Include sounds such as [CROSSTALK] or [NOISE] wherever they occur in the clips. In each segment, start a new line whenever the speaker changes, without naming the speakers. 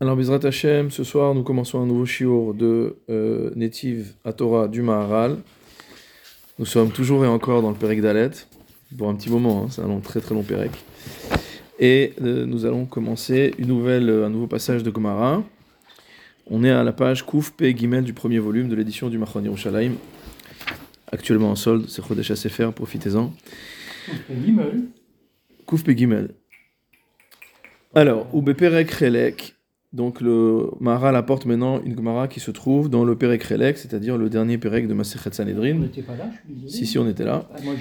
Alors, Bizrat Hashem, ce soir, nous commençons un nouveau shiur de euh, Netiv à Torah du Maharal. Nous sommes toujours et encore dans le Pérec d'Alet, pour un petit moment, hein, c'est un long, très très long Pérec. Et euh, nous allons commencer une nouvelle, un nouveau passage de Gomara. On est à la page Kouf P. Gimel du premier volume de l'édition du Machon Yerushalayim. Actuellement en solde, c'est Chodesh Sefer, profitez-en. Kouf P. Gimel. Alors, ou Beperek Relek, donc le Maharal apporte maintenant une Gemara qui se trouve dans le Perek Relek, c'est-à-dire le dernier Perek de Masechet Sanhedrin.
On n'était pas là, je suis désolé.
Si, si, on était là.
Ah, moi,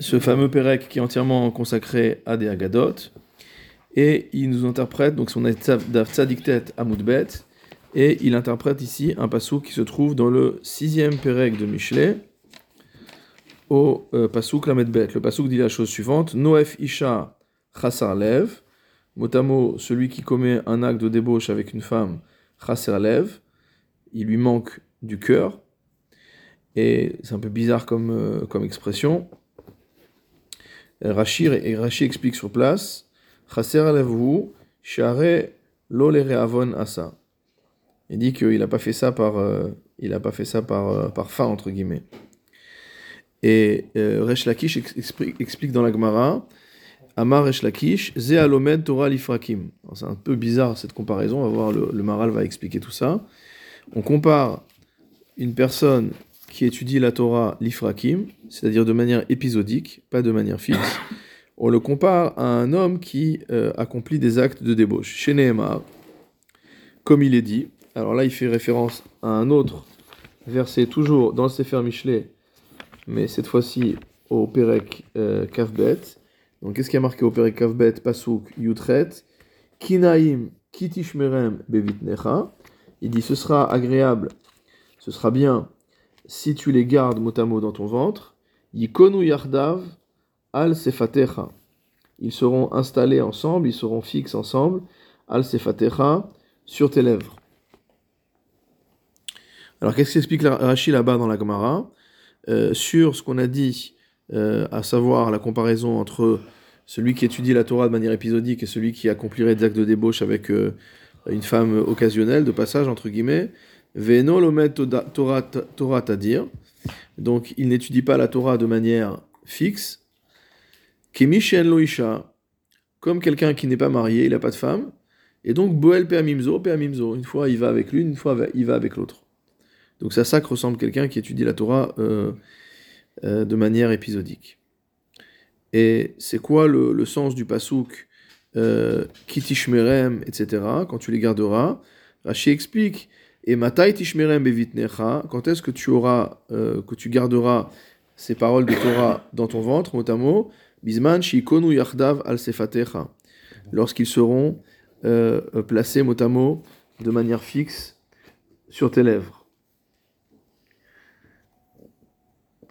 Ce fameux Perek qui est entièrement consacré à des Agadot. Et il nous interprète, donc son Tzadiktet Amoudbet, et il interprète ici un passou qui se trouve dans le sixième Perek de Michelet, au euh, Passouk Lamedbet. Le Passouk dit la chose suivante Noef Isha Chassar Lev, mot à mot, celui qui commet un acte de débauche avec une femme, Chassar Lev, il lui manque du cœur. Et c'est un peu bizarre comme, euh, comme expression. Rachir et explique sur place Chaser Alevhu, Share reavon asa. Il dit qu'il n'a pas fait ça par, euh, il a pas fait ça par, euh, par faim, entre guillemets. Et euh, Resh Lakish ex- expri- explique dans la Gemara Amar Resh Lakish, Ze alomed Torah lifrakim. C'est un peu bizarre cette comparaison, on va voir, le, le Maral va expliquer tout ça. On compare une personne qui étudie la Torah l'ifrakim, c'est-à-dire de manière épisodique, pas de manière fixe. [LAUGHS] On le compare à un homme qui euh, accomplit des actes de débauche. Chez Nehemar, comme il est dit, alors là il fait référence à un autre verset, toujours dans le Sefer Michelet, mais cette fois-ci au Perek euh, Kavbet. Donc qu'est-ce qui a marqué au Kavbet Pasuk Yutret? Kinaim kitishmerem bevitnecha. Il dit ce sera agréable, ce sera bien si tu les gardes mot à mot dans ton ventre. Yikonu yardav al sefatecha. Ils seront installés ensemble, ils seront fixes ensemble, al sefatecha, sur tes lèvres. Alors qu'est-ce qu'explique Rashi là-bas dans la Gemara? Euh, Sur ce qu'on a dit, euh, à savoir la comparaison entre celui qui étudie la Torah de manière épisodique et celui qui accomplirait des actes de débauche avec euh, une femme occasionnelle, de passage entre guillemets, Veno lomet Torah Torah. Donc il n'étudie pas la Torah de manière fixe. Kemi shen lo isha, comme quelqu'un qui n'est pas marié, il n'a pas de femme. Et donc boel peamimzo, peamimzo. Une fois il va avec l'une, une fois il va avec l'autre. Donc c'est à ça que ressemble quelqu'un qui étudie la Torah euh, euh, de manière épisodique. Et c'est quoi le, sens du pasouk euh, kitishmerem, etc. Quand tu les garderas, Rashi explique et tishmerem bevitnecha, quand est-ce que tu auras, euh, que tu garderas ces paroles de Torah dans ton ventre, mot à mot, bisman shikonu yachdav al sefatecha, lorsqu'ils seront placés de manière fixe sur tes lèvres.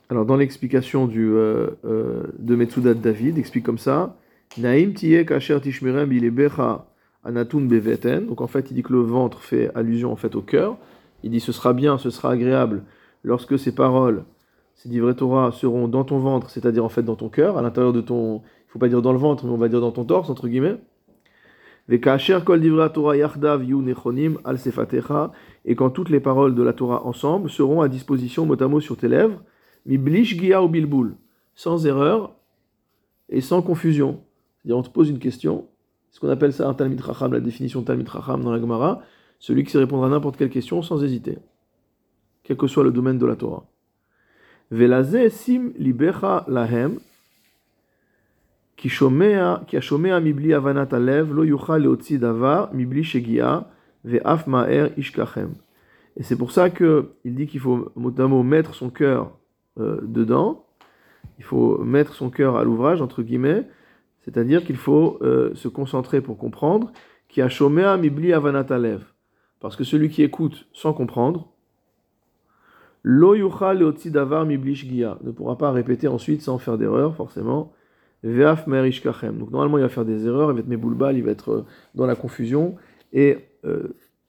Alors dans l'explication du euh, euh, de Metsudat David, explique comme ça Naim tiye kasher tishmerem bilebecha anatun beveten. Donc en fait, il dit que le ventre fait allusion en fait au cœur. Il dit ce sera bien, ce sera agréable lorsque ces paroles, ces divrei Torah seront dans ton ventre, c'est-à-dire en fait dans ton cœur, à l'intérieur de ton, il faut pas dire dans le ventre, mais on va dire dans ton torse entre guillemets. Et quand toutes les paroles de la Torah ensemble seront à disposition mot à mot sur tes lèvres, miblish gia ou bilboul, sans erreur et sans confusion. C'est-à-dire on te pose une question, ce qu'on appelle ça un Talmid Chacham, la définition Talmid Chacham dans la Gemara, celui qui sait répondre à n'importe quelle question sans hésiter, quel que soit le domaine de la Torah. Velazé sim libecha lahem, ki ashomea mibli avanat alev, lo yuchal leotzi davar, mibli shegia, ve'af ma'er ishkachem. Et c'est pour ça que il dit qu'il faut mettre son cœur euh, dedans, il faut mettre son cœur à l'ouvrage, entre guillemets, c'est-à-dire qu'il faut euh, se concentrer pour comprendre, qui a mibli avanat alev. Parce que celui qui écoute sans comprendre, lo yuchal leotzi davar mibli shgia, ne pourra pas répéter ensuite sans faire d'erreur, forcément. Ve'af mer ishkachem. Donc normalement il va faire des erreurs, il va être il va être euh, dans la confusion, et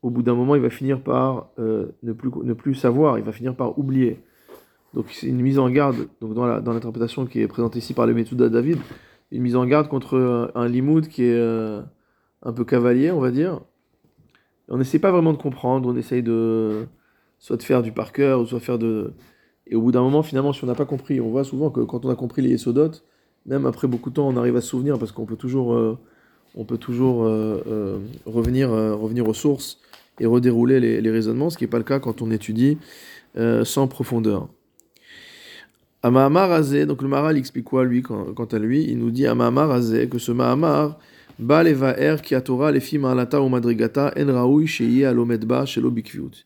au bout d'un moment il va finir par ne, plus, ne plus savoir, il va finir par oublier. Donc c'est une mise en garde, donc dans la- dans l'interprétation qui est présentée ici par le Metsuda David, une mise en garde contre un, un limoud qui est euh, un peu cavalier, on va dire, on n'essaie pas vraiment de comprendre, on essaye de soit de faire du par cœur, soit faire de... Et au bout d'un moment, finalement, si on n'a pas compris, on voit souvent que quand on a compris les Yesodot, même après beaucoup de temps, on arrive à se souvenir parce qu'on peut toujours, euh, on peut toujours euh, euh, revenir, euh, revenir aux sources et redérouler les, les raisonnements, ce qui n'est pas le cas quand on étudie euh, sans profondeur. À Mahamar Azé, donc le Maharal explique quoi lui, quant, à lui? Il nous dit à Mahamar Azé que ce Mahamar, Ba levaer ki atora lefi ma'alata ou madrigata en raoui sheye alomedba shelo bikviut.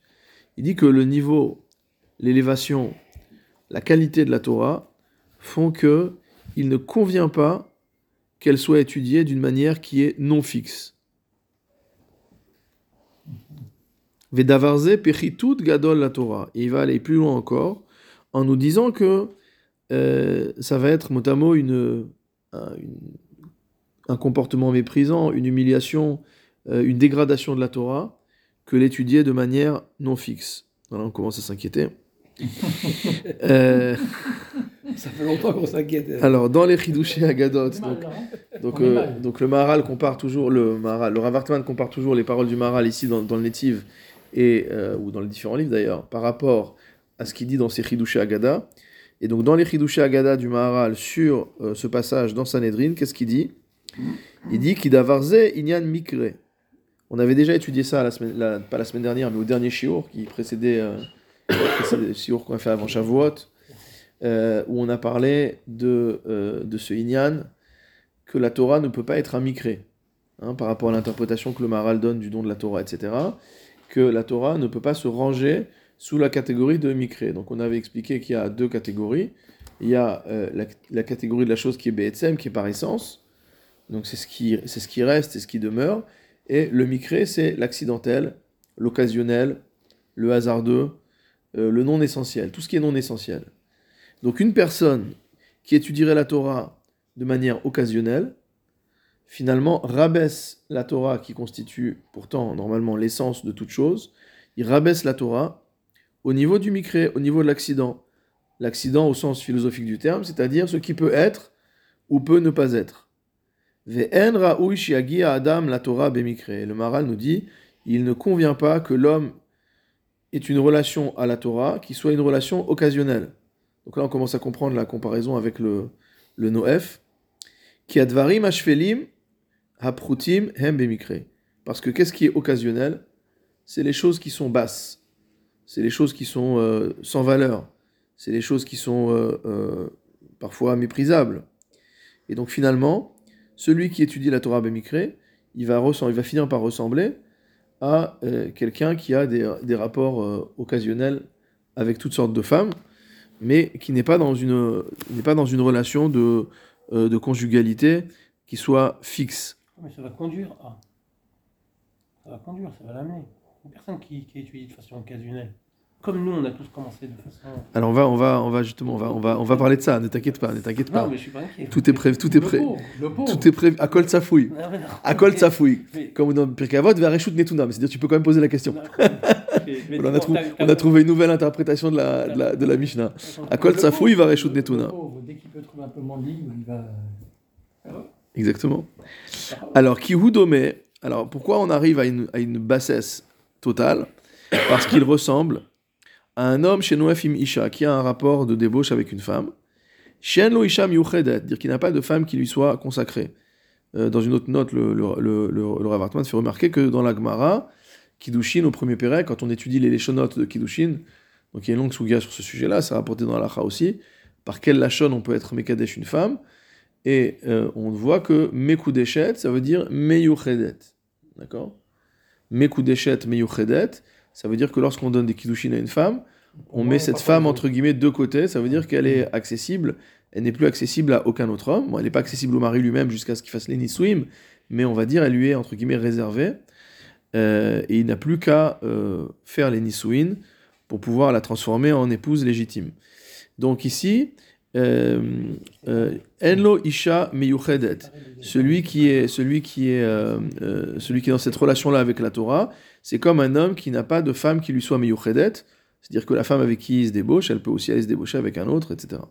Il dit que le niveau, l'élévation, la qualité de la Torah font que il ne convient pas qu'elle soit étudiée d'une manière qui est non fixe. Vedavarze pechitut gadol la Torah. Et il va aller plus loin encore en nous disant que euh, ça va être mot une, un, une, un comportement méprisant, une humiliation, euh, une dégradation de la Torah que l'étudier de manière non fixe. Voilà, on commence à s'inquiéter. [LAUGHS] euh,
Ça fait longtemps qu'on s'inquiète.
alors, dans les Chidushé Agadot, donc,
hein.
donc, euh, le Maharal compare toujours, le Maharal, le Rav Hartman compare toujours les paroles du Maharal ici dans, dans le Netiv, et, euh, ou dans les différents livres d'ailleurs, par rapport à ce qu'il dit dans ses Chidushé Agada. Et donc, dans les Agada du Maharal sur euh, ce passage dans Sanhedrin, qu'est-ce qu'il dit? Il dit Kidavarze Inyan Mikre. On avait déjà étudié ça, pas la semaine dernière, mais au dernier Shiur qui précédait, euh, le Shiur qu'on a fait avant Shavuot, euh, où on a parlé de, de ce Inyan, que la Torah ne peut pas être un Mikré, hein, par rapport à l'interprétation que le Maharal donne du don de la Torah, etc., que la Torah ne peut pas se ranger sous la catégorie de Mikré. Donc on avait expliqué qu'il y a deux catégories. Il y a euh, la, catégorie de la chose qui est Be'etzem, qui est par essence, donc c'est ce qui, c'est ce qui reste, c'est ce qui demeure, et le Mikré, c'est l'accidentel, l'occasionnel, le hasardeux, euh, le non essentiel, tout ce qui est non essentiel. Donc une personne qui étudierait la Torah de manière occasionnelle, finalement rabaisse la Torah qui constitue pourtant normalement l'essence de toute chose, il rabaisse la Torah au niveau du micré, au niveau de l'accident. L'accident au sens philosophique du terme, c'est-à-dire ce qui peut être ou peut ne pas être. Adam la Torah. Le Maral nous dit, il ne convient pas que l'homme ait une relation à la Torah qui soit une relation occasionnelle. Donc là, on commence à comprendre la comparaison avec le, le Noef. Ki advarim ashfelim haprutim hem. Parce que qu'est-ce qui est occasionnel? C'est les choses qui sont basses. C'est les choses qui sont euh, sans valeur. C'est les choses qui sont euh, euh, parfois méprisables. Et donc finalement, celui qui étudie la Torah bemikre, il va, il va finir par ressembler à quelqu'un qui a des, des rapports occasionnels avec toutes sortes de femmes, mais qui n'est pas dans une, pas dans une relation de, de conjugalité qui soit fixe.
Mais ça va conduire à. Ça va conduire, ça va l'amener. Une personne qui, qui étudie de façon occasionnelle. Comme nous, on a tous commencé de façon.
Alors on va, on va, on va justement, on va, on va, on va parler de ça. Ne t'inquiète pas, ne t'inquiète pas.
Non, mais je suis pas inquiet.
Tout est prévu, tout est
pauvre.
tout est prévu. À col fouille.
Non, mais non.
À col fouille.
Mais-
Comme dans Pirkei Avot, vers Reshut Netuna. C'est-à-dire, tu peux quand même poser la question. [LAUGHS] On, a
bon,
trou-
t'as-
on a trouvé une nouvelle interprétation de la, de la, de la Mishnah. À Kol
Le
Safou, il va
pauvre,
Reshut
le-
Netuna.
le pauvre, Dès qu'il peut trouver un peu moins de libre, il va.
Exactement. Alors, Kihudome, alors pourquoi on arrive à une, à une bassesse totale? Parce qu'il ressemble à un homme chez Noafim Isha qui a un rapport de débauche avec une femme. Shen lo Isha miuchedet, dire qu'il n'a pas de femme qui lui soit consacrée. Euh, dans une autre note, le, le, le, fait remarquer que dans la Gemara, Kiddushin, au premier Pérec, quand on étudie les Leshonotes de Kiddushin, donc il y a une longue souga sur ce sujet-là, c'est rapporté dans l'Acha aussi, par quel Lachon on peut être Mekadesh une femme, et euh, on voit que Mekudeshet, ça veut dire Meyuchedet. D'accord? Mekudeshet, Meyuchedet, ça veut dire que lorsqu'on donne des Kiddushin à une femme, on met cette femme entre guillemets de côté, ça veut dire qu'elle est accessible, elle n'est plus accessible à aucun autre homme. Bon, elle n'est pas accessible au mari lui-même jusqu'à ce qu'il fasse les nisouim, mais on va dire elle lui est entre guillemets réservée. Euh, et il n'a plus qu'à euh, faire les nisouin pour pouvoir la transformer en épouse légitime. Donc ici, euh, Enlo Isha Meyuchedet, celui qui est, celui qui est, euh, celui qui est dans cette relation-là avec la Torah, c'est comme un homme qui n'a pas de femme qui lui soit Meyuchedet, c'est-à-dire que la femme avec qui il se débauche, elle peut aussi aller se débaucher avec un autre, etc.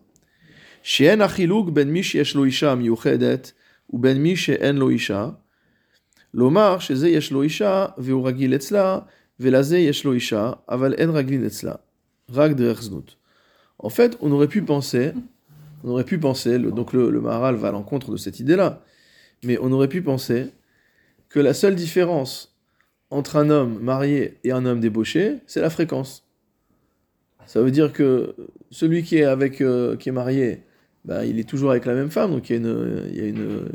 She'en achiluk ben mi sheyesh lo isha miyuchedet, ou ben mi she'en lo isha, Lomar, chez Ze yesh lo isha, veu ragil etzla, velaze yesh lo isha, aval en ragil etzla. Rag znut. En fait, on aurait pu penser, on aurait pu penser, le- donc le, le Maharal va à l'encontre de cette idée-là, mais on aurait pu penser que la seule différence entre un homme marié et un homme débauché, c'est la fréquence. Ça veut dire que celui qui est avec, euh, qui est marié, ben, il est toujours avec la même femme, donc il y a une, il y a une,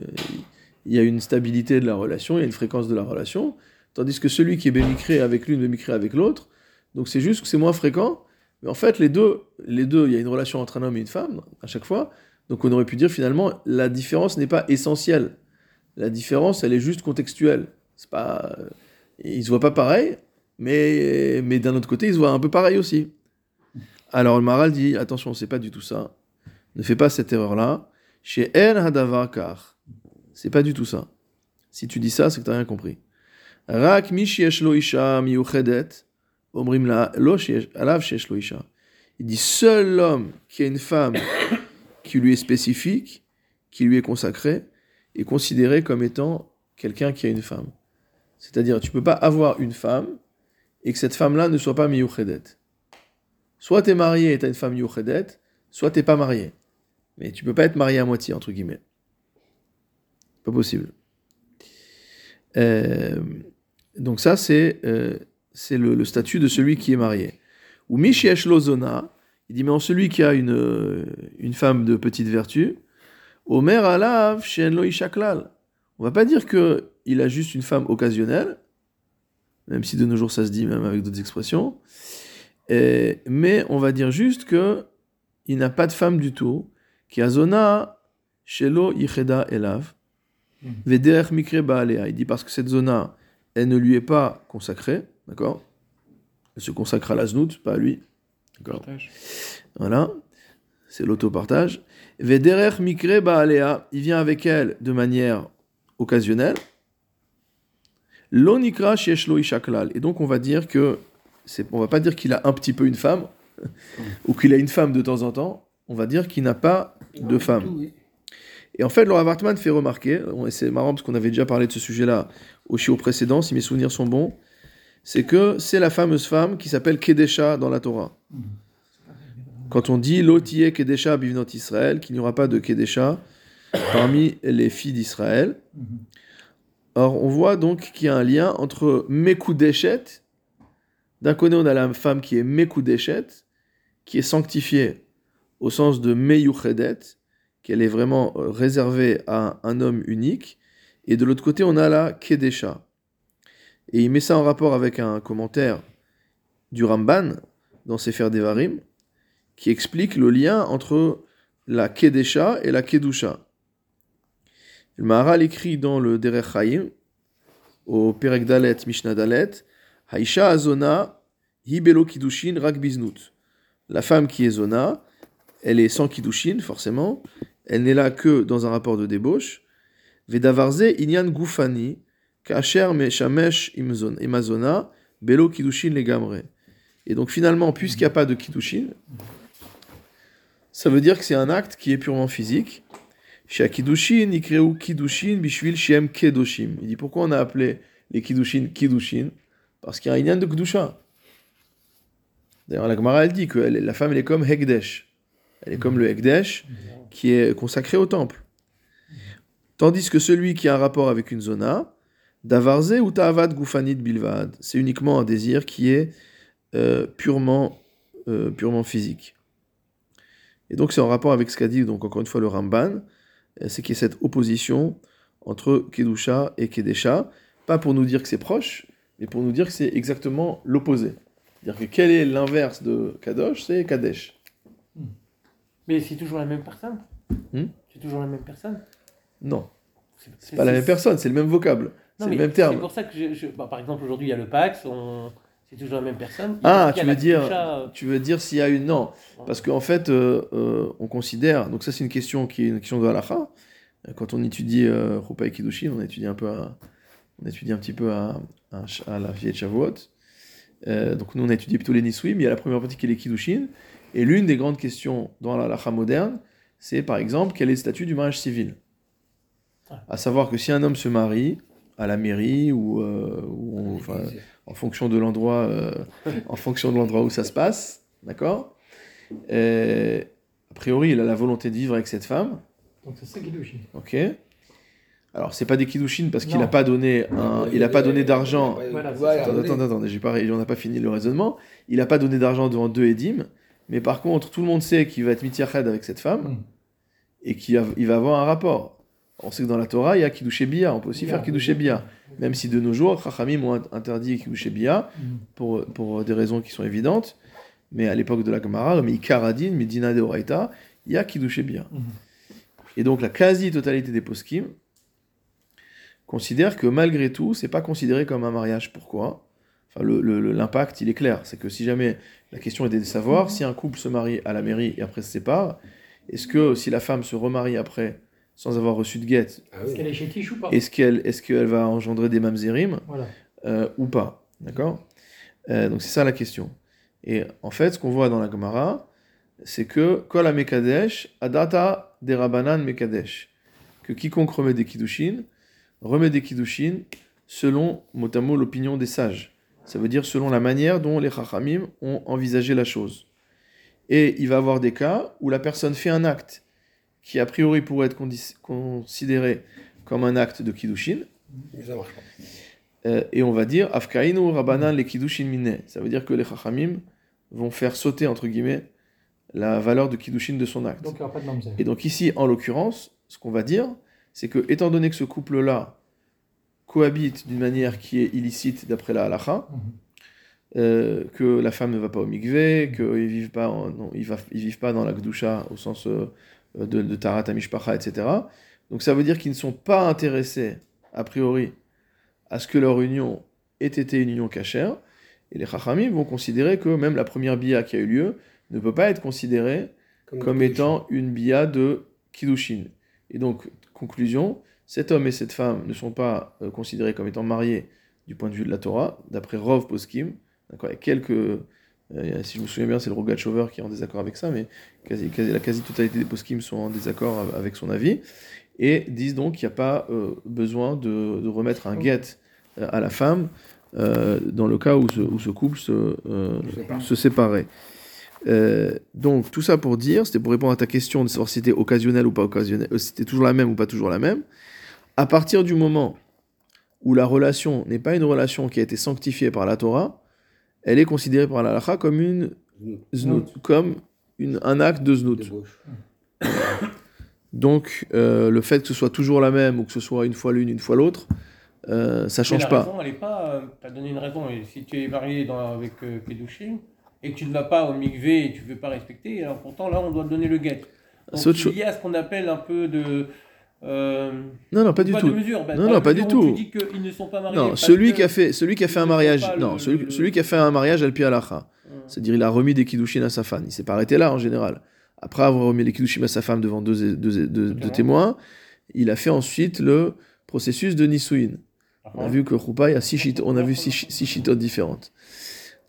il y a une stabilité de la relation, il y a une fréquence de la relation, tandis que celui qui est bémicré avec l'une, bémicré avec l'autre, donc c'est juste que c'est moins fréquent, mais en fait les deux, les deux, il y a une relation entre un homme et une femme à chaque fois, donc on aurait pu dire finalement la différence n'est pas essentielle, la différence elle est juste contextuelle, c'est pas, euh, ils se voient pas pareil, mais, mais d'un autre côté ils se voient un peu pareil aussi. Alors le Maral dit attention, c'est pas du tout ça. Ne fais pas cette erreur-là. Chez El Hadavar Kar. C'est pas du tout ça. Si tu dis ça, c'est que tu n'as rien compris. Rak isha omrim lo alav isha. Il dit seul l'homme qui a une femme qui lui est spécifique, qui lui est consacrée, est considéré comme étant quelqu'un qui a une femme. C'est-à-dire, tu peux pas avoir une femme et que cette femme-là ne soit pas miyuchedet. Soit tu es marié et tu as une femme miyuchedet, soit t'es pas marié. Mais tu peux pas être marié à moitié, entre guillemets. Pas possible. Euh, donc ça, c'est euh, le, statut de celui qui est marié. Ou Mishiesh Lozona, il dit, mais en celui qui a une, euh, femme de petite vertu, Omer Alav Shen Lo Ishaklal. On va pas dire que il a juste une femme occasionnelle, même si de nos jours ça se dit, même avec d'autres expressions, mais on va dire juste que il n'a pas de femme du tout, qui a zona shelo yicheda elav,
Mhm.
vederech mikre baalea. Il dit parce que cette zona, elle ne lui est pas consacrée, d'accord? Elle se consacre à la znout, pas à lui, d'accord? Voilà, c'est l'autopartage. Vederech mikre baalea, il vient avec elle de manière occasionnelle. Lonikra sheshlo ishaklal. Et donc on va dire que c'est, on va pas dire qu'il a un petit peu une femme ou qu'il a une femme de temps en temps. On va dire qu'il n'a pas de femme. Et en fait, Laura Wartman fait remarquer, et c'est marrant parce qu'on avait déjà parlé de ce sujet-là au chiot précédent, si mes souvenirs sont bons, c'est que c'est la fameuse femme qui s'appelle Kedesha dans la Torah. Quand on dit Lotiye Kedesha bivnot Israël, qu'il n'y aura pas de Kedesha parmi les filles d'Israël. Or, on voit donc qu'il y a un lien entre Mekudeshet, d'un côté on a la femme qui est Mekudeshet, qui est sanctifiée au sens de Meyuchedet, qu'elle est vraiment euh, réservée à un homme unique, et de l'autre côté on a la Kedesha. Et il met ça en rapport avec un commentaire du Ramban dans Sefer Devarim, qui explique le lien entre la Kedesha et la Kedusha. Le Maharal écrit dans le Derech Chaim, au Perek Dalet, Mishnah Dalet, Haisha Azona, Hibelo Kiddushin Rak Biznut. La femme qui est Zona, elle est sans Kiddushin, forcément, elle n'est là que dans un rapport de débauche. Vedavarze Inyan Gufani, Kacher Meshamesh Imazona, Belo Kiddushin Legamre. Et donc finalement, puisqu'il n'y a pas de Kiddushin, ça veut dire que c'est un acte qui est purement physique. Chez Kiddushin, Ikreu Kiddushin, Bishvil Shem Kedoshim. Il dit pourquoi on a appelé les Kiddushin Kiddushin Parce qu'il y a un Inyan de Kedusha. D'ailleurs, la Gemara, elle dit que la femme, elle est comme Hekdesh. Elle est comme le Hekdesh qui est consacré au temple. Tandis que celui qui a un rapport avec une zona, Davarze ou Ta'avad Gufanit Bilvad, c'est uniquement un désir qui est euh, purement, euh, purement physique. Et donc c'est en rapport avec ce qu'a dit, donc encore une fois, le Ramban, c'est qu'il y a cette opposition entre Kedusha et Kedesha, pas pour nous dire que c'est proche, mais pour nous dire que c'est exactement l'opposé. C'est-à-dire que quel est l'inverse de Kadosh C'est Kadesh.
Mais c'est toujours la même personne.
Hmm?
C'est toujours la même personne.
Non,
C'est
c'est pas la même personne, c'est le même vocable, c'est le même
C'est
terme.
pour ça que, je, je- bah, par exemple, aujourd'hui, il y a le Pax, on... c'est toujours la même personne.
Ah, tu veux dire- Tu veux dire s'il y a une... Non, parce qu'en fait, euh, euh, on considère... Donc ça, c'est une question qui est une question de halakha. Quand on étudie euh, Rupa et Kiddushin, on étudie un peu à- on étudie un petit peu à, à, à la vieille Shavuot. Euh, donc nous, on a étudié plutôt les Nisui, mais il y a la première partie qui est les Kiddushin. Et l'une des grandes questions dans la halakha moderne, c'est par exemple, quel est le statut du mariage civil?
Ah.
À savoir que si un homme se marie, à la mairie ou, ou on- enfin, en fonction de l'endroit, euh, en fonction de l'endroit où ça se passe, d'accord? Et, A priori, il a la volonté de vivre avec cette femme,
Donc c'est ça douche.
ok. Alors c'est pas des kiddushin parce qu'il n'a pas donné, un, il a pas donné d'argent.
Voilà.
Attends, attends, attends, j'ai pas, on n'a pas fini le raisonnement. Il n'a pas donné d'argent devant deux édimes, mais par contre, tout le monde sait qu'il va être mitiached avec cette femme
Mm.
et qu'il va, il va avoir un rapport. On sait que dans la Torah, il y a Kiddushé Bia, on peut aussi faire Kiddushé Bia. Même si de nos jours, Chachamim ont interdit Kiddushé Bia
Mm.
pour, pour des raisons qui sont évidentes, mais à l'époque de la Gemara, mais Ikaradin, Medina de Oraita, il y a Kiddushé Bia.
Mm.
Et donc la quasi-totalité des poskim considère que malgré tout, c'est pas considéré comme un mariage. Pourquoi? Enfin, l'impact, il est clair. C'est que si jamais la question était de savoir si un couple se marie à la mairie et après se sépare, est-ce que si la femme se remarie après sans avoir reçu de guette,
Ah
Est-ce qu'elle est chétiche ou pas
est-ce qu'elle est qu'elle va engendrer des mamzerim
Voilà.
euh, ou pas D'accord? Euh, Donc c'est ça la question. Et en fait, ce qu'on voit dans la Gemara, c'est que Kol Mekadesh, Adata des Rabanan Mekadesh. Que quiconque remet des Kiddushin, remet des Kiddushin selon, mot à mot, l'opinion des sages. Ça veut dire selon la manière dont les Chachamim ont envisagé la chose. Et il va y avoir des cas où la personne fait un acte qui a priori pourrait être considéré comme un acte de Kiddushin, euh, et on va dire Afkainu Rabanan le Kiddushin Minne. Ça veut dire que les Chachamim vont faire sauter, entre guillemets, la valeur de Kiddushin de son acte.
Donc il n'y aura pas de mamzer.
Et donc ici, en l'occurrence, ce qu'on va dire, c'est que étant donné que ce couple-là cohabite d'une manière qui est illicite d'après la halacha,
Mhm.
euh, que la femme ne va pas au mikvé, qu'ils vivent pas, en- non, ils, va- ils vivent pas dans la gdusha au sens euh, de, de tarat amishpacha, etc. Donc ça veut dire qu'ils ne sont pas intéressés a priori à ce que leur union ait été une union cachère. Et les chachamim vont considérer que même la première bia qui a eu lieu ne peut pas être considérée comme étant une bia de Kiddushin. Et donc, conclusion, cet homme et cette femme ne sont pas euh, considérés comme étant mariés du point de vue de la Torah, d'après Rov Poskim. D'accord, il y a quelques. Euh, si je me souviens bien, c'est le Rogatchover qui est en désaccord avec ça, mais quasi, quasi- la quasi-totalité des Poskim sont en désaccord av- avec son avis. Et disent donc qu'il n'y a pas euh, besoin de, de remettre un guet euh, à la femme euh, dans le cas où ce, où ce couple se,
Se
séparait. Donc tout ça pour dire, c'était pour répondre à ta question de savoir si c'était occasionnel ou pas occasionnel, si c'était toujours la même ou pas toujours la même. À partir du moment où la relation n'est pas une relation qui a été sanctifiée par la Torah, elle est considérée par la halakha comme une znout, comme une, un acte de znout. Donc euh, le fait que ce soit toujours la même ou que ce soit une fois l'une, une fois l'autre, euh, ça
Mais
change
la
pas.
raison, elle est pas. tu as donné une raison. Et si tu es marié dans, avec euh, Kedushin et que tu ne vas pas au mikvé et tu ne veux pas respecter, alors pourtant là, on doit te donner le guet. Donc, il y a ce qu'on appelle un peu de. Euh,
Non, non, pas du tout.
Ben,
Non, non, pas du tout.
Tu dis qu'ils ne sont pas mariés.
Non, celui qui a fait, celui qui a fait un mariage, non,
le-
celui,
le-
celui qui a fait un mariage al halacha.
Hum.
C'est-à-dire, il a remis des kiddushin à sa femme. Il s'est pas arrêté là en général. Après avoir remis les kiddushin à sa femme devant deux, deux, deux- deux témoins, il a fait ensuite le processus de nisuin. On a vu que Choupa, il y a six chit- on a vu six, six chitotes différentes.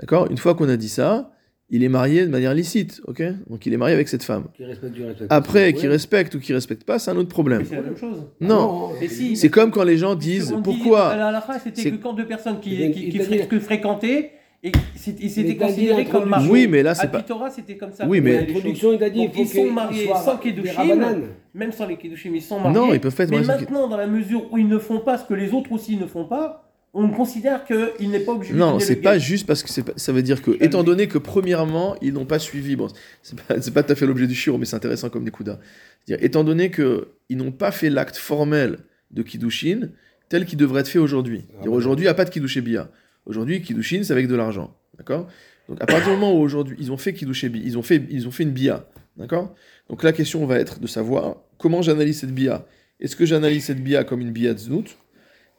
D'accord? Une fois qu'on a dit ça, il est marié de manière licite, ok? Donc il est marié avec cette femme.
Qui respecte.
Après, qui respecte ou qui respecte pas, c'est un autre problème.
Mais c'est la même chose.
Non,
si.
c'est comme quand les gens disent
dit,
pourquoi.
à la halakha, c'était
c'est-
que quand deux personnes qui, qui, fré- que fréquentaient et c'était ils s'étaient considérés comme mariés.
Oui, mais là, c'est
À
pas-
c'était comme ça.
Oui, mais-.
L'introduction, il a dit
Donc,
il faut
ils sont mariés sans
rabbanan.
Même sans les Kedushin, ils sont mariés.
Non, ils peuvent pas être
Mais
mariés
maintenant, dans la mesure où ils ne font pas ce que les autres aussi ne font pas, on considère qu'il n'est pas obligé de
Non, c'est pas
gage.
juste parce que c'est pas- ça veut dire que, étant donné que premièrement, ils n'ont pas suivi, bon, c'est pas, c'est pas tout à fait l'objet du shiur, mais c'est intéressant comme des C'est-à-dire, étant donné que ils n'ont pas fait l'acte formel de Kiddushin tel qu'il devrait être fait aujourd'hui.
Ah.
Aujourd'hui, il n'y a pas de Kiddushé Bia. Aujourd'hui, Kiddushin, c'est avec de l'argent. D'accord? Donc, à partir du moment où aujourd'hui, ils ont fait Kiddushé Bia, ils ont fait, ils ont fait une Bia. D'accord? Donc, la question va être de savoir comment j'analyse cette Bia. Est-ce que j'analyse cette Bia comme une Bia de Znout?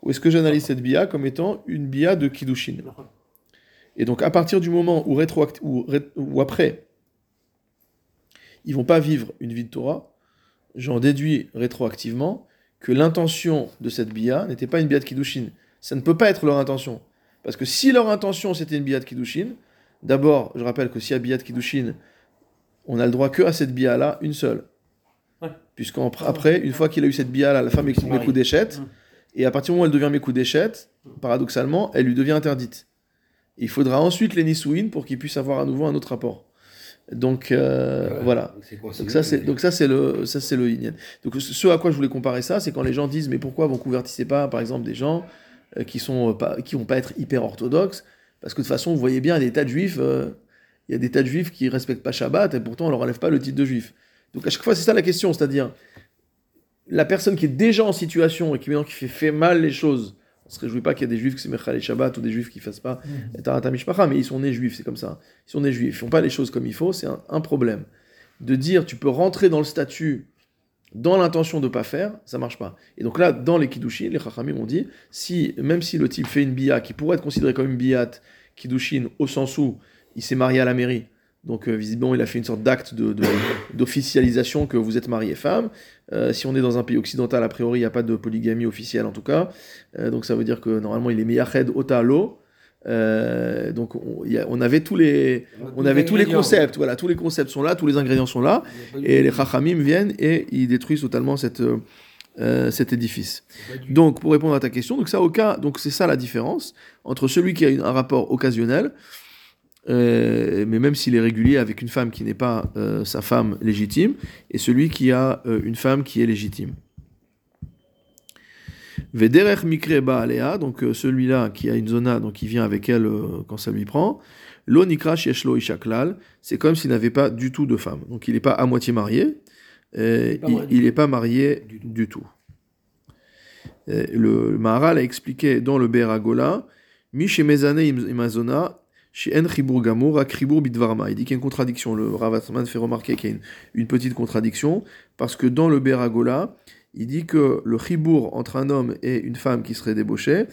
Ou est-ce que j'analyse cette Bia comme étant une Bia de Kiddushin et donc, à partir du moment où, rétroact- ré- après, ils vont pas vivre une vie de Torah, j'en déduis rétroactivement que l'intention de cette bia n'était pas une bia de Kiddushin. Ça ne peut pas être leur intention. Parce que si leur intention c'était une bia de Kiddushin, d'abord, je rappelle que s'il y a bia de Kiddushin, on a le droit que à cette bia-là, une seule.
Ouais.
Puisqu'après, une fois qu'il a eu cette bia-là, la femme exprime le coup d'échette. Et à partir du moment où elle devient Mekudeshet, paradoxalement, elle lui devient interdite. Il faudra ensuite les Nisouin pour qu'il puisse avoir à nouveau un autre rapport. Donc euh, voilà.
Donc,
ça c'est donc ça c'est le ça c'est le Inyan. Donc ce à quoi je voulais comparer ça, c'est quand les gens disent mais pourquoi vous convertissez pas par exemple des gens euh, qui sont euh, pas qui vont pas être hyper orthodoxes? Parce que de toute façon vous voyez bien il y a des tas de juifs euh, il y a des tas de juifs qui respectent pas Shabbat et pourtant on leur enlève pas le titre de juif. Donc à chaque fois c'est ça la question, c'est-à-dire la personne qui est déjà en situation et qui maintenant qui fait, fait mal les choses. On se réjouit pas qu'il y ait des juifs qui se mettent les Shabbat ou des juifs qui fassent pas Tarata Mishpacha, mais ils sont nés juifs, c'est comme ça. Ils sont nés juifs, ils font pas les choses comme il faut, c'est un, un problème. De dire tu peux rentrer dans le statut dans l'intention de pas faire, ça marche pas. Et donc là, dans les Kiddushin, les Chachamim ont dit, si, même si le type fait une bia qui pourrait être considérée comme une biat Kiddushin au sens où il s'est marié à la mairie, donc euh, visiblement il a fait une sorte d'acte de- de- [COUGHS] d'officialisation que vous êtes marié femme. Euh, si on est dans un pays occidental, a priori il n'y a pas de polygamie officielle en tout cas. Euh, donc ça veut dire que normalement il est meyached otalo. Donc on, il y a- on avait tous les, on avait tous les concepts, voilà, tous les concepts sont là, tous les ingrédients sont là. Et les Chachamim viennent et ils détruisent totalement cette, cet édifice. Donc, pour répondre à ta question, donc ça, au cas, donc c'est ça la différence entre celui qui a une- un rapport occasionnel, euh, mais même s'il est régulier avec une femme qui n'est pas euh, sa femme légitime, et celui qui a euh, une femme qui est légitime. Vederech mikre baalea, donc celui-là qui a une zona, donc qui vient avec elle quand ça lui prend. Lo nikra sheshlo ishaklal, c'est comme s'il n'avait pas du tout de femme. Donc il n'est pas à moitié marié, il- n'est pas marié
Du tout.
du tout. Le, le Maharal a expliqué dans le Beragola, Mi shemezane imazona, chez En Chibur Gamur, ak Chibur Bidvarma. Il dit qu'il y a une contradiction. Le Ravatman fait remarquer qu'il y a une, petite contradiction, parce que dans le Beragola, il dit que le Chibur entre un homme et une femme qui serait débauchée,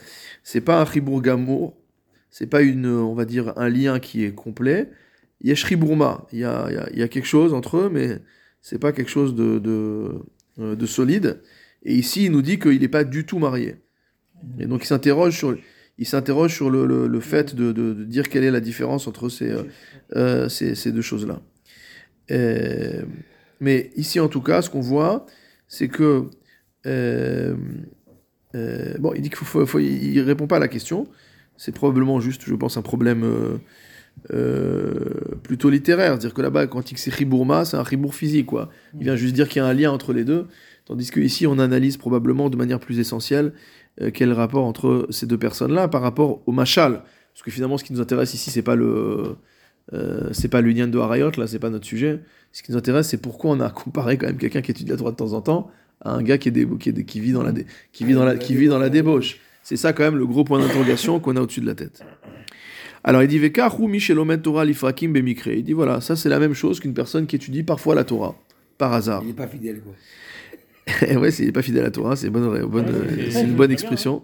c'est pas un Chibur Gamur, c'est pas une, on va dire, un lien qui est complet. Il y a Shriburma, il y a, il y a- il y a quelque chose entre eux, mais c'est pas quelque chose de, de, euh, de solide. Et ici, il nous dit qu'il n'est pas du tout marié. Et donc, il s'interroge sur, il s'interroge sur le, le- fait de, de- dire quelle est la différence entre ces, euh, euh, ces, ces deux choses-là. Euh, mais ici, en tout cas, ce qu'on voit, c'est que. bon, il dit qu'il faut, répond pas à la question. C'est probablement juste, je pense, un problème plutôt littéraire. C'est-à-dire que là-bas, quand il dit que c'est Ribourma, c'est un Ribour physique, quoi. Il vient juste dire qu'il y a un lien entre les deux. Tandis qu'ici, on analyse probablement de manière plus essentielle euh, quel rapport entre ces deux personnes-là par rapport au machal? Parce que finalement, ce qui nous intéresse ici, c'est pas le. euh, c'est pas l'union de Harayot, là, c'est pas notre sujet. Ce qui nous intéresse, c'est pourquoi on a [LAUGHS] comparé quand même quelqu'un qui étudie la Torah de temps en temps à un gars qui, est qui, vit dans la, qui vit dans la, qui vit dans la débauche. C'est ça quand même le gros point d'interrogation qu'on a au-dessus de la tête. Alors il dit Torah lifrakim bemikre. Il dit voilà, ça c'est la même chose qu'une personne qui étudie parfois la Torah, par hasard.
Il n'est pas fidèle, quoi. [LAUGHS]
ouais, c'est pas fidèle à la Torah, c'est une bonne, bonne, euh, c'est une bonne expression.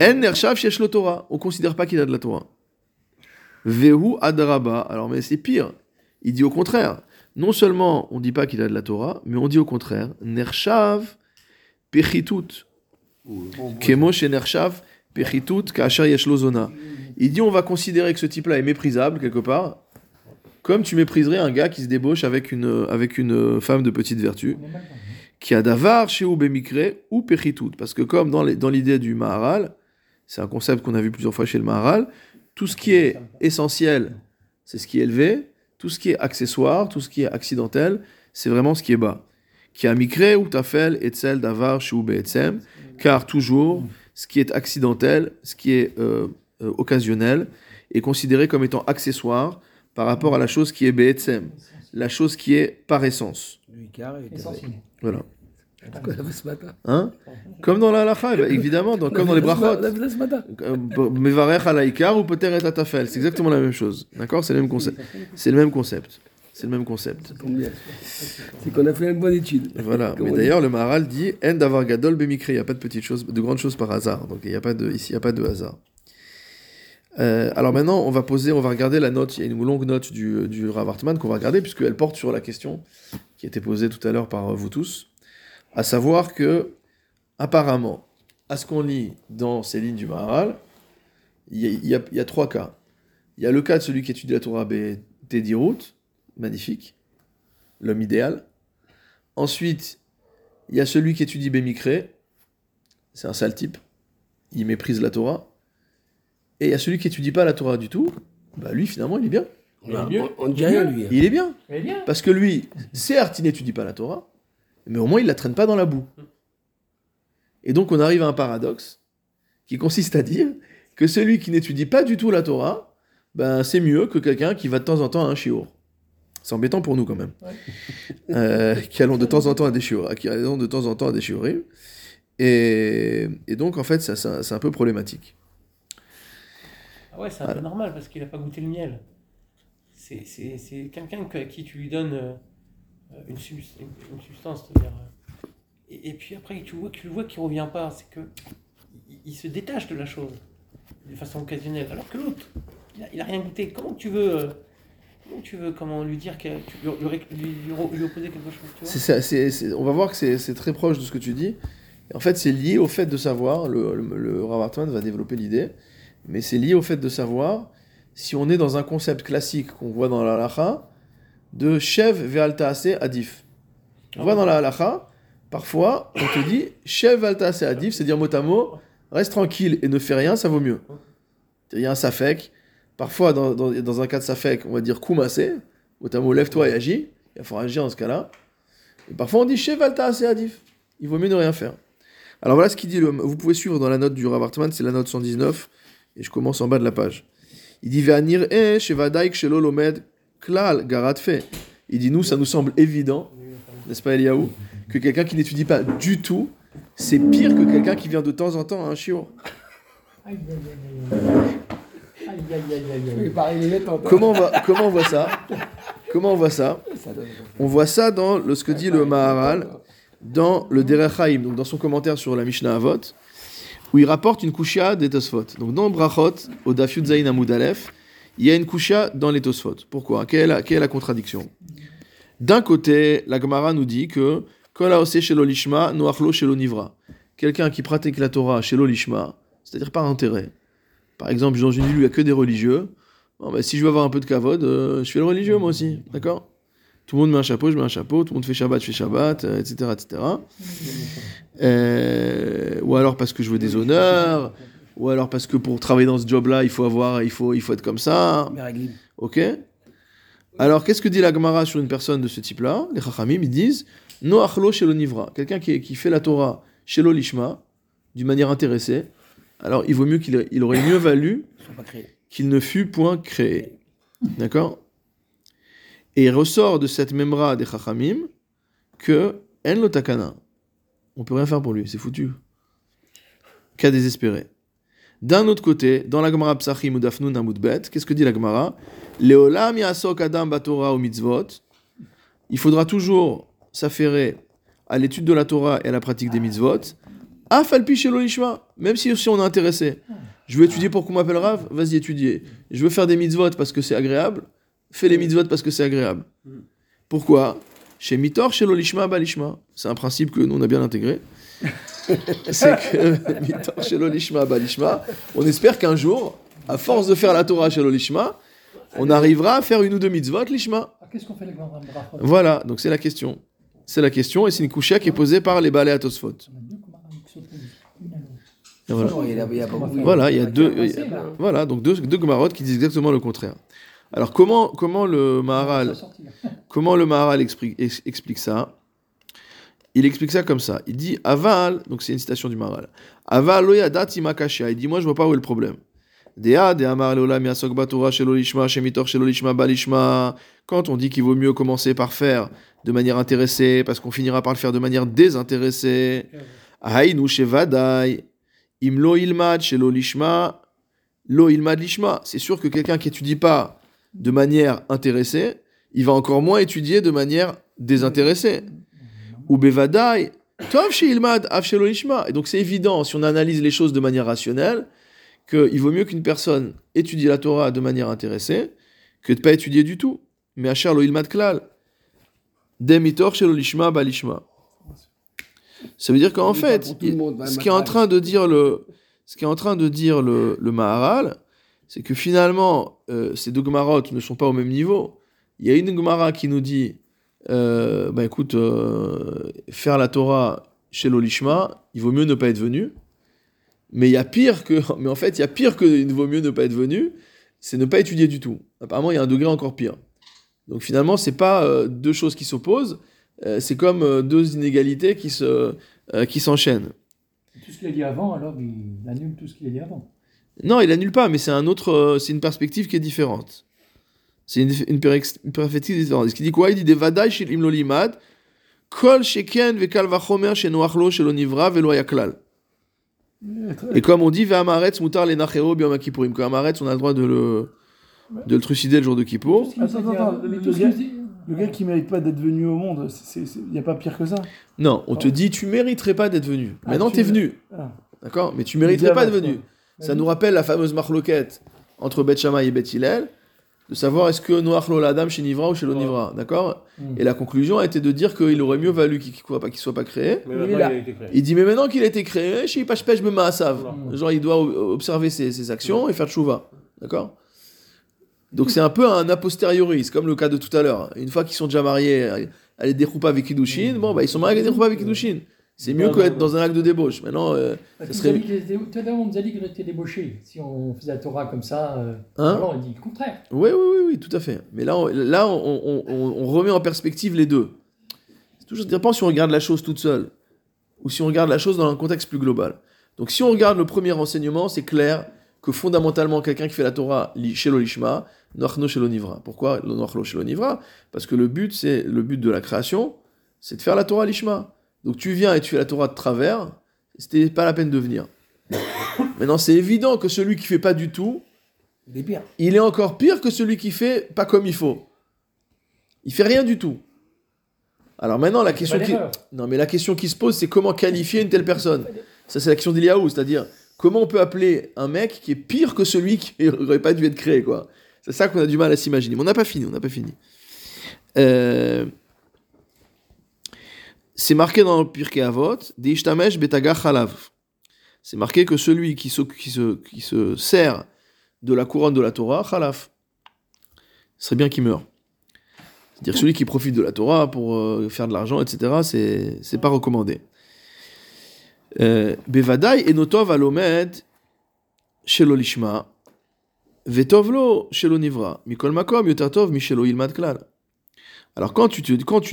En nershav shesh Torah. On considère pas qu'il a de la Torah. Vehu adaraba. Alors, mais c'est pire. Il dit au contraire. Non seulement on dit pas qu'il a de la Torah, mais on dit au contraire. Nershav pechitut. Kemo she nershav pechitut kasher yesh lo zona. Il dit on va considérer que ce type-là est méprisable quelque part, comme tu mépriserais un gars qui se débauche avec une, avec une femme de petite vertu qui a davar chez Ubemikre ou Pechitout. Parce que comme dans l'idée du Maharal, c'est un concept qu'on a vu plusieurs fois chez le Maharal, tout ce qui est essentiel, c'est ce qui est élevé, tout ce qui est accessoire, tout ce qui est accidentel, c'est vraiment ce qui est bas. Qui a mikre ou tafel etzel davar chez Etsem, car toujours, ce qui est accidentel, ce qui est euh, euh, occasionnel, est considéré comme étant accessoire par rapport à la chose qui est be'etzem, la chose qui est par essence.
Essentiel.
Voilà. Hein Comme dans la halakha, eh ben, évidemment, dans- comme dans les brachot.
matin.
Euh, Mevarech alaïkar ou peut-être atafel. C'est exactement la même chose. D'accord C'est le même concept. C'est le même concept. C'est le même concept.
C'est qu'on a fait une bonne étude.
Voilà. Mais d'ailleurs, le Maharal dit En d'avoir gadol bemikre. Il n'y a pas de petites choses, de grandes choses par hasard. Donc il y a pas de, ici, il n'y a pas de hasard. Euh, alors maintenant, on va poser, on va regarder la note. Il y a une longue note du, du Rav Hartman qu'on va regarder puisqu'elle porte sur la question qui a été posée tout à l'heure par euh, vous tous, à savoir que apparemment, à ce qu'on lit dans ces lignes du Maharal, il y, a, trois cas. Il y a le cas de celui qui étudie la Torah B. Tedirut, magnifique, l'homme idéal. Ensuite, il y a celui qui étudie Bémicré, c'est un sale type, il méprise la Torah. Et il y a celui qui étudie pas la Torah du tout, bah lui finalement il est bien.
Il est mieux.
On ne dit rien, lui. hein.
Il est bien. Parce que lui, certes, il n'étudie pas la Torah, mais au moins il la traîne pas dans la boue. Et donc on arrive à un paradoxe qui consiste à dire que celui qui n'étudie pas du tout la Torah, ben c'est mieux que quelqu'un qui va de temps en temps à un shiur. C'est embêtant pour nous quand même. Euh, qui allons de temps en temps à des shiur, qui allons de temps en temps à des shiurim. Et, et donc en fait, ça, ça- c'est un peu problématique.
Ah ouais, c'est un peu normal parce qu'il n'a pas goûté le miel. C'est, quelqu'un que- à qui tu lui donnes euh, une, subs- une, substance. euh, et, et puis après, tu vois, tu le vois qu'il ne revient pas. C'est que il, il se détache de la chose de façon occasionnelle. Alors que l'autre, il n'a rien goûté. Comment tu veux, euh, comment tu veux comment lui dire que tu lui, lui, lui- lui- opposer quelque chose tu vois?
On va voir que c'est très proche de ce que tu dis. En fait, c'est lié au fait de savoir, le, le, le Rav va développer l'idée, mais c'est lié au fait de savoir si on est dans un concept classique qu'on voit dans la halacha de Shev ve'altaase adif. On voit dans la halacha, parfois, on te dit Shev ve'altaase adif, c'est dire mot à mot, reste tranquille et ne fais rien, ça vaut mieux. Il y a un safek. Parfois, dans, un cas de safek, on va dire koumassé, mot à lève-toi et agis. Il faut agir dans ce cas-là. Et parfois on dit Shev Alta Adif. Il vaut mieux ne rien faire. Alors voilà ce qu'il dit. Vous pouvez suivre dans la note du Rav c'est la note 119, et je commence en bas de la page. Il dit Ve'anir e shelo klal garat. Il dit nous, ça nous semble évident, n'est-ce pas Eliaou, que quelqu'un qui n'étudie pas du tout, c'est pire que quelqu'un qui vient de temps en temps à un chiot. Comment on, va, comment on voit ça? Comment on voit ça? On voit ça dans ce que dit le Maharal dans le Derech Haïm, donc dans son commentaire sur la Mishnah Avot, où il rapporte une kushia des Tosfot. Donc dans Brachot, au Daf Yud Zayin Amud Aleph, il y a une kushia dans les Tosfot. Pourquoi? Quelle est, la, contradiction? D'un côté, la Gemara nous dit que. Quelqu'un qui pratique la Torah shelo lishma, c'est-à-dire par intérêt. Par exemple, dans une ville où il n'y a que des religieux. Bah, si je veux avoir un peu de kavod, euh, je fais le religieux moi aussi, d'accord? Tout le monde met un chapeau, je mets un chapeau. Tout le monde fait Shabbat, je fais Shabbat, euh, etc., etc. Euh, ou alors parce que je veux des honneurs, ou alors parce que pour travailler dans ce job-là, il faut avoir, il faut, il faut être comme ça. Ok Alors, qu'est-ce que dit la Gemara sur une personne de ce type-là? Les Chachamim, ils disent No achlo shelo nivra. Quelqu'un qui, qui fait la Torah shelo lishma, d'une manière intéressée, alors il vaut mieux qu'il il aurait mieux valu qu'il ne fut point créé. D'accord? Et il ressort de cette memra des Chachamim que En lo takana. On peut rien faire pour lui, c'est foutu. Cas désespéré. D'un autre côté, dans la Gemara Psachim ou Dafnun Amud Bet, qu'est-ce que dit la Gemara? Leolam yasok adam batora ou mitzvot. Il faudra toujours s'affairer à l'étude de la Torah et à la pratique des mitzvot. Afalpi shelo lishma. Même si, si on est intéressé. Je veux étudier pour qu'on m'appelle Rav, vas-y étudier. Je veux faire des mitzvot parce que c'est agréable, fais les mitzvot parce que c'est agréable. Pourquoi? Chez Mitor, chez Lolishma, Balishma. C'est un principe que nous on a bien intégré. [LAUGHS] c'est que Mitor, chez Lolishma, Balishma, on espère qu'un jour, à force de faire la Torah chez Lolishma, on arrivera à faire une ou deux mitzvot, Lishma.
Ah, Qu'est-ce qu'on fait les grands
Voilà, donc c'est la question. C'est la question et c'est une couchia qui est posée par les balais à Tosfot. Voilà.
Il y a-.
Voilà, il y deux, voilà, donc deux, deux Gemarotes qui disent exactement le contraire. Alors comment, comment le Maharal, [LAUGHS] comment le Maharal explique, ex- explique ça? Il explique ça comme ça. Il dit Aval, donc c'est une citation du Maharal. Aval lo yadat imakashia. Il dit moi je vois pas où est le problème. Dea de amar leolam yasok batora shelo lishma shemitor shelo lishma balishma. Quand on dit qu'il vaut mieux commencer par faire de manière intéressée, parce qu'on finira par le faire de manière désintéressée. Imlo ilmad shelo lishma. Lo ilmad lishma. C'est sûr que quelqu'un qui étudie pas de manière intéressée, il va encore moins étudier de manière désintéressée. Ou bevadai. Et donc c'est évident, si on analyse les choses de manière rationnelle, qu'il vaut mieux qu'une personne étudie la Torah de manière intéressée que de pas étudier du tout. Mais achar lo ilmad klal. Demitor shelo lishma balishma. Ça veut dire qu'en fait, ce qui est en train de dire le, ce qui est en train de dire le, le Maharal, c'est que finalement, euh, ces deux Gemarotes ne sont pas au même niveau. Il y a une Gemara qui nous dit, euh, bah écoute, euh, faire la Torah chez l'Olishma, il vaut mieux ne pas être venu. Mais il y a pire que, [LAUGHS] mais en fait, il y a pire que il vaut mieux ne pas être venu, c'est ne pas étudier du tout. Apparemment, il y a un degré encore pire. Donc finalement, c'est pas euh, deux choses qui s'opposent, c'est comme deux inégalités qui se, qui s'enchaînent.
Tout ce qu'il a dit avant, alors il annule tout ce qu'il a dit avant.
Non, il annule pas, mais c'est un autre, euh, c'est une perspective qui est différente. C'est une, une, perex- une perspective différente. Ce qu'il dit quoi Il dit des vadai shel imlo limad, kol sheken vekal vachomer shenoachlo shelo nivra velo yaklal. Et comme on dit, ve'amaretz mutar lenachero biyom kippurim. Que amaretz, on a le droit de le, de le trucider le jour de Kippour.
Attends,
dit
attends,
avant-
le- le gars- Le qui mérite pas d'être venu au monde, il n'y a pas pire que ça.
Non, on te dit, tu mériterais pas d'être venu.
Ah,
Maintenant,
tu-
t'es venu.
Ah.
D'accord? Mais tu mériterais pas d'être venu. Ça nous rappelle la fameuse marloquette entre Beth Shammai et Beth Hillel, de savoir est-ce que Noach l'Adam chez Nivra ou chez l'Onivra. D'accord
Mm.
Et la conclusion a été de dire qu'il aurait mieux valu qu'il ne soit, pas- qu'il soit pas créé.
Mais
Il est
a été créé.
Il dit, mais maintenant qu'il a été créé, chez Pach Pech Bemaasav.
Voilà.
Genre, il doit observer ses, ses actions et faire tchouva. D'accord Donc, c'est un peu un a posteriori. C'est comme le cas de tout à l'heure. Une fois qu'ils sont déjà mariés, à les déroupa avec Kiddushin, bon, bah, ils sont mariés avec les déroupa avec Kiddushin. C'est mieux
Non,
que
non,
être
non.
dans un acte de débauche. Maintenant, euh,
Parce
ça serait-
Tout à l'heure, on nous a dit qu'il était débauché. Si on faisait la Torah comme ça, euh,
Hein
alors il dit le contraire.
Oui, oui, oui, oui, tout à fait. Mais là, on, là, on, on- on- on remet en perspective les deux. C'est toujours dépend si on regarde la chose toute seule ou si on regarde la chose dans un contexte plus global. Donc, si on regarde le premier enseignement, c'est clair que fondamentalement, quelqu'un qui fait la Torah chez l'Olishma, Noachno chez l'Onivra. Pourquoi Noachno chez l'Onivra? Parce que le but, c'est le but de la création, c'est de faire la Torah l'Ishma. Donc, tu viens et tu fais la Torah de travers, c'était pas la peine de venir. [COUGHS] Maintenant, c'est évident que celui qui fait pas du tout,
Il est pire.
il est encore pire que celui qui fait pas comme il faut. Il fait rien du tout. Alors maintenant, la question qui... Non, mais la question qui se pose, c'est comment qualifier une telle personne Ça, c'est la question d'Iliaou, c'est-à-dire comment on peut appeler un mec qui est pire que celui qui [LAUGHS] n'aurait pas dû être créé, quoi? C'est ça qu'on a du mal à s'imaginer. Mais on n'a pas fini, on n'a pas fini. Euh, C'est marqué dans le Pirkei Avot, Deishtamesh betaga chalav. C'est marqué que celui qui se, sert de la couronne de la Torah, chalaf. Ce serait bien qu'il meure. C'est-à-dire celui qui profite de la Torah pour euh, faire de l'argent, etc., c'est, c'est pas recommandé. Euh, Bevadai enotov alomed shelo lishma, vetov lo shelo nivra, mikol makom yotatov mi shelo ilmad. Alors quand tu,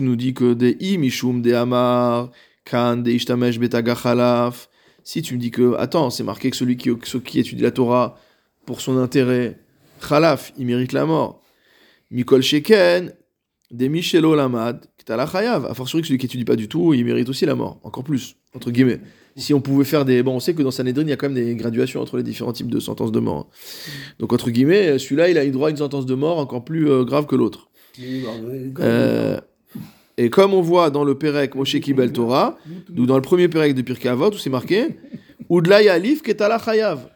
nous dis que des i mishum de amar, kan de ishtamesh betaga chalaf, si tu me dis que, attends, c'est marqué que celui qui, étudie la Torah pour son intérêt, chalaf, il mérite la mort. Mikol sheken, des Michelo Lamad, Ktala Chayav. A fortiori que celui qui étudie pas du tout, il mérite aussi la mort. Encore plus, entre guillemets. Si on pouvait faire des. Bon, on sait que dans Sanhedrin, il y a quand même des graduations entre les différents types de sentences de mort. Donc, entre guillemets, celui-là, il a eu droit à une sentence de mort encore plus euh, grave que l'autre. Euh, et comme on voit dans le Perek Moshe Kibel Torah, ou dans le premier Perek de Pirkei Avot, où c'est marqué [LAUGHS] Udla Yalif Ketala Chayav.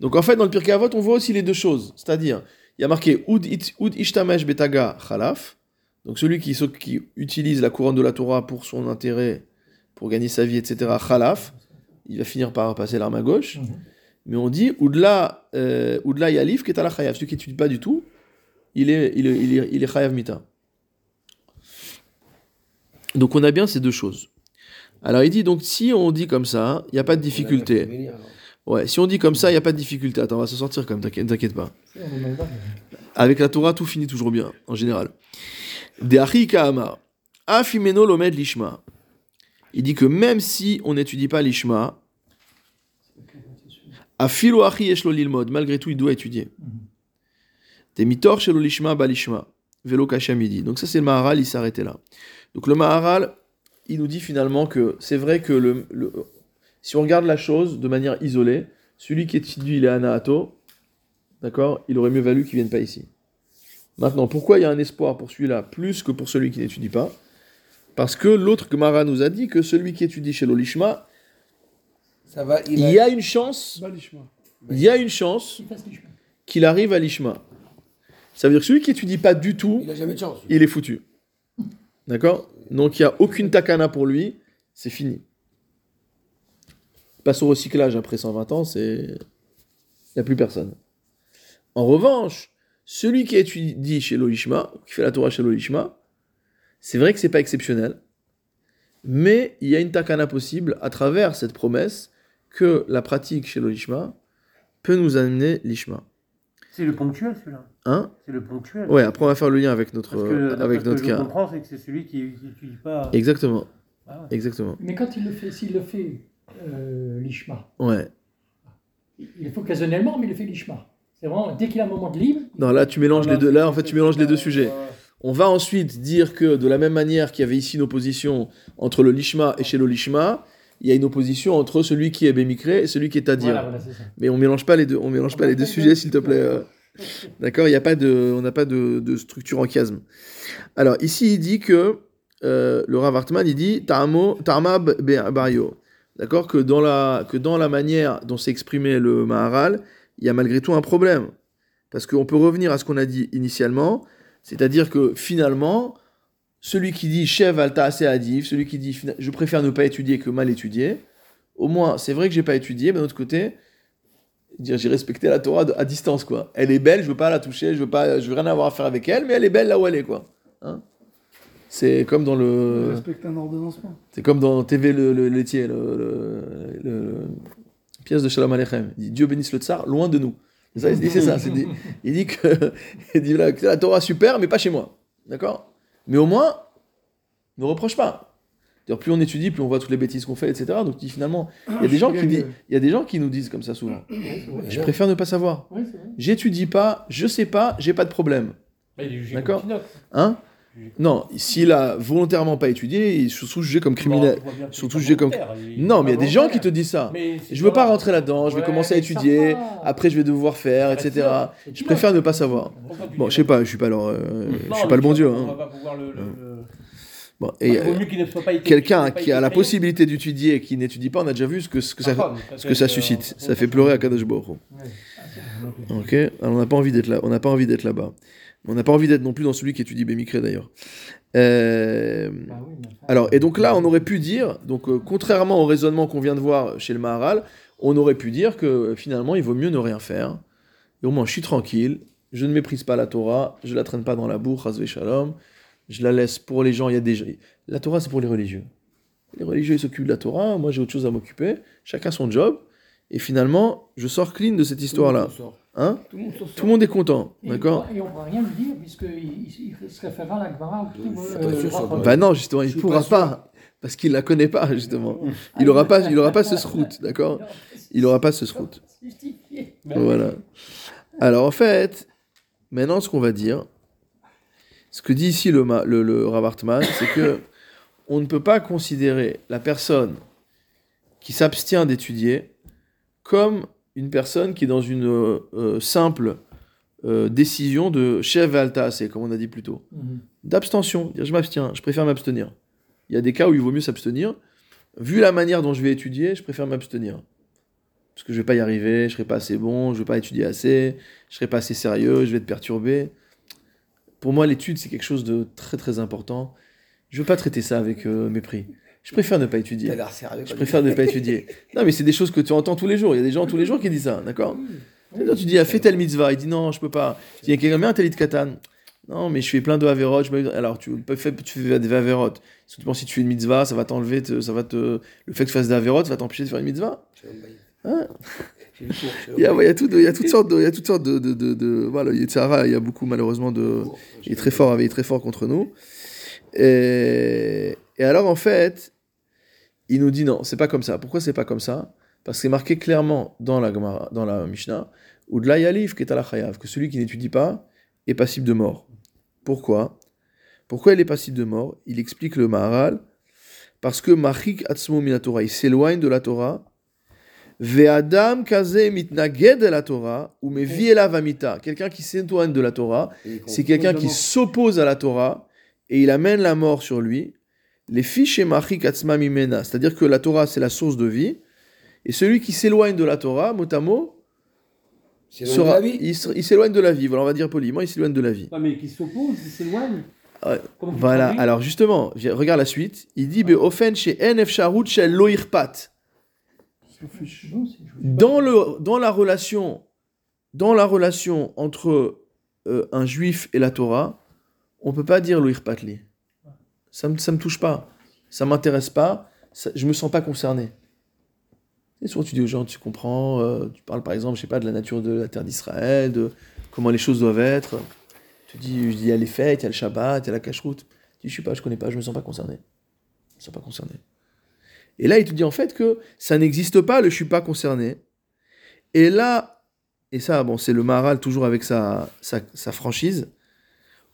Donc en fait, dans le Pirkei Avot, on voit aussi les deux choses. C'est-à-dire, il y a marqué Ud, Ishtamesh Betaga Chalaf. Donc celui qui, qui utilise la couronne de la Torah pour son intérêt, pour gagner sa vie, etc. Chalaf. Il va finir par passer l'arme à gauche.
Mhm.
Mais on dit Udla, euh, Udla Yalif Ketala Chayav. Celui qui n'étudie pas du tout, il est, il est, il est, il est Chayav Mita. Donc on a bien ces deux choses. Alors il dit donc si on dit comme ça, il n'y a pas de difficulté. Ouais, si on dit comme ça, il n'y a pas de difficulté. Attends, on va se sortir quand même, t'inquiète t'inquiète pas. Avec la Torah, tout finit toujours bien, en général. Afimeno Lomed Lishma. Il dit que même si on n'étudie pas l'Ishma, Afilo Achi malgré tout, il doit étudier. Des mitor Shelo Lishma Balishma, Velo Kashamidi. Donc ça, c'est le Maharal, il arrêté là. Donc le Maharal, il nous dit finalement que c'est vrai que le, le- si on regarde la chose de manière isolée, celui qui étudie il est Anaato, d'accord, il aurait mieux valu qu'il vienne pas ici. Maintenant, pourquoi il y a un espoir pour celui-là plus que pour celui qui n'étudie pas? Parce que l'autre Gemara nous a dit que celui qui étudie chez l'Olishma,
Ça va, il,
il a une chance, il y a une chance
les
qu'il arrive à l'Ishma. Ça veut dire que celui qui étudie pas du tout,
il a jamais de chance.
il est foutu. D'accord? Donc il n'y a aucune takana pour lui, c'est fini. Il passe au recyclage après 120 ans, c'est. Il n'y a plus personne. En revanche, celui qui étudie chez l'Olishma, qui fait la Torah chez l'Olishma, c'est vrai que c'est pas exceptionnel, mais il y a une takana possible à travers cette promesse que la pratique chez le lishma peut nous amener l'ishma.
C'est le ponctuel, celui-là.
Hein
C'est le ponctuel.
Ouais, après on va faire le lien avec notre,
Parce que,
avec notre
ce que je
cas.
comprends, c'est que c'est celui qui n'utilise pas.
Exactement,
Ah ouais.
exactement.
Mais quand il le fait, s'il le fait euh, l'ishma,
Ouais.
il il le fait occasionnellement, mais il le fait l'ishma. C'est vraiment, dès qu'il a un moment de libre,
Non, là tu mélanges les deux. Là, en fait, tu mélanges les deux sujets. On va ensuite dire que de la même manière qu'il y avait ici une opposition entre le lishma et chez le lishma, il y a une opposition entre celui qui est bémikré et celui qui est tadir.
voilà, voilà.
Mais on mélange pas les deux. On mélange pas les deux sujets, s'il te plaît. euh. D'accord, il y a pas de, on n'a pas de, de structure en chiasme. Alors ici, il dit que euh, le Rav Hartman, il dit be- bario. D'accord, que dans la que dans la manière dont s'est exprimé le Maharal, il y a malgré tout un problème, parce qu'on peut revenir à ce qu'on a dit initialement, c'est-à-dire que finalement, celui qui dit Chev alta assez adif, celui qui dit je préfère ne pas étudier que mal étudier, au moins c'est vrai que j'ai pas étudié, mais d'un autre côté, dire j'ai respecté la Torah à distance quoi. Elle est belle, je veux pas la toucher, je veux pas, je veux rien avoir à faire avec elle, mais elle est belle là où elle est quoi. Hein? C'est comme dans le,
Respecte un ordonnancement.
c'est comme dans TV le, le laitier, le, le- le- pièce de Shalom Aleichem. Il dit Dieu bénisse le tsar, loin de nous. C'est ça, il dit c'est ça. c'est dit- il dit que, [LAUGHS] il dit là, que la Torah super, mais pas chez moi, d'accord? Mais au moins, ne reproche pas. D'ailleurs, plus on étudie, plus on voit toutes les bêtises qu'on fait, etc. Donc finalement, il y a des gens qui disent, il y a des gens qui nous disent comme ça souvent. Je préfère ne pas savoir. J'étudie pas, je sais pas, j'ai pas de problème.
Bah,
D'accord. Hein Non, s'il a volontairement pas étudié, il est surtout jugé comme criminel.
Bon,
Surtout jugé comme- Non, mais il y a des gens qui te disent ça. Je veux pas rentrer là-dedans, je vais
Ouais,
commencer à étudier, après je vais devoir faire,
Ah,
etc. Je préfère ne pas savoir. Bon, je sais pas, je suis pas euh, je suis pas le bon Dieu. hein. Bon,
Il
et euh, quelqu'un qui a la possibilité d'étudier et qui n'étudie pas, on a déjà vu ce que, ce que ça,
mais
ce que ça
être,
suscite.
euh,
Ça fait pleurer à Kadosh Baruch. Ok, alors on n'a pas envie d'être là, on n'a pas envie d'être là-bas. On n'a pas envie d'être non plus dans celui qui étudie Bémikré d'ailleurs. Euh,
Bah oui, mais enfin,
alors, et donc là, on aurait pu dire, donc euh, contrairement au raisonnement qu'on vient de voir chez le Maharal, on aurait pu dire que euh, finalement, il vaut mieux ne rien faire. Et au moins, je suis tranquille, je ne méprise pas la Torah, je la traîne pas dans la boue, Chazvé Shalom, je la laisse pour les gens. Il y a des gens- La Torah, c'est pour les religieux. Les religieux, ils s'occupent de la Torah, moi j'ai autre chose à m'occuper, chacun son job. Et finalement, je sors clean de cette histoire-là. Hein
Tout le monde s'en sort.
Tout le monde est content,
Et
d'accord
Et on ne pourra rien lui dire, puisqu'il il, se référera à la Gemara
doit
Bah non, justement, il
suis
pourra
pas
parce qu'il la connaît pas, justement. Il aura pas, il aura pas ce [LAUGHS] srout, d'accord Il aura pas ce srout.
Justifié.
Mais-
Voilà. Alors en fait, maintenant ce qu'on va dire, ce que dit ici le, le, le Rav Hartman, c'est que [COUGHS] on ne peut pas considérer la personne qui s'abstient d'étudier comme une personne qui est dans une euh, euh, simple euh, décision de chef alta, c'est comme on a dit plus tôt,
Mhm.
d'abstention. Dire je m'abstiens, je préfère m'abstenir. Il y a des cas où il vaut mieux s'abstenir. Vu la manière dont je vais étudier, je préfère m'abstenir. Parce que je vais pas y arriver, je serai pas assez bon, je vais pas étudier assez, je serai pas assez sérieux, je vais être perturbé. Pour moi, l'étude, c'est quelque chose de très très important. Je veux pas traiter ça avec euh, mépris. Je préfère ne pas étudier.
sérieux.
Je préfère ne pas étudier. Non, mais c'est des choses que tu entends tous les jours. Il y a des gens tous les jours qui disent ça, d'accord C'est-à-dire, Tu dis, ah, fais telle mitzvah. Il dit, non, je peux pas. Tu dis, il y a quelqu'un, bien un talit katan. Non, mais je fais plein de averot. Me- Alors, tu, faire- tu fais des averot. Surtout si tu fais une mitzvah, ça va t'enlever, te- ça va te, le fait que tu fasses des averot, ça va t'empêcher de faire une mitzvah. Hein [LAUGHS] Il y a, il y a tout de- il y a toutes sortes de, il y a toutes sortes de, de, de, de- voilà, il y a Tzara, il y a beaucoup malheureusement de, il est très fort, il est très fort contre nous. Et, et alors en fait, il nous dit non, c'est pas comme ça. Pourquoi c'est pas comme ça? Parce que c'est marqué clairement dans la dans la Mishnah, ou de qui est à la chayav, que celui qui n'étudie pas est passible de mort. Pourquoi? Pourquoi il est passible de mort? Il explique le Maharal parce que Machik Atzmo Torah, il s'éloigne de la Torah. Ve'adam kaze mitnaged la Torah, ou mevi elav amita. Quelqu'un qui s'éloigne de la Torah, c'est quelqu'un qui s'oppose à la Torah et il amène la mort sur lui. Les fiches et machik atzma mimena, c'est-à-dire que la Torah c'est la source de vie. Et celui qui s'éloigne de la Torah, mot à mot, sera- il s'éloigne de la vie. Voilà, on va dire poliment, il s'éloigne de la vie.
Ouais, mais qui s'oppose, il s'éloigne. Tu
Voilà, alors justement, regarde la suite. Il dit Be'ofen chez en efsharut shel lo irpat.
Non, c'est- je- je-
Dans, le, dans, la relation, dans la relation entre euh, un juif et la Torah, on peut pas dire lo Ça me, ça me touche pas. Ça m'intéresse pas. ça- je me sens pas concerné. Et souvent, tu dis aux gens, tu comprends, euh, tu parles par exemple, je sais pas, de la nature de la terre d'Israël, de comment les choses doivent être. Tu dis, il y a les fêtes, il y a le Shabbat, il y a la cache-route. Tu dis, je sais pas, je connais pas, je me sens pas concerné. Je me sens pas concerné. Et là, il te dit en fait que ça n'existe pas, le je suis pas concerné. Et là, et ça, bon, c'est le Maharal toujours avec sa, sa, sa franchise.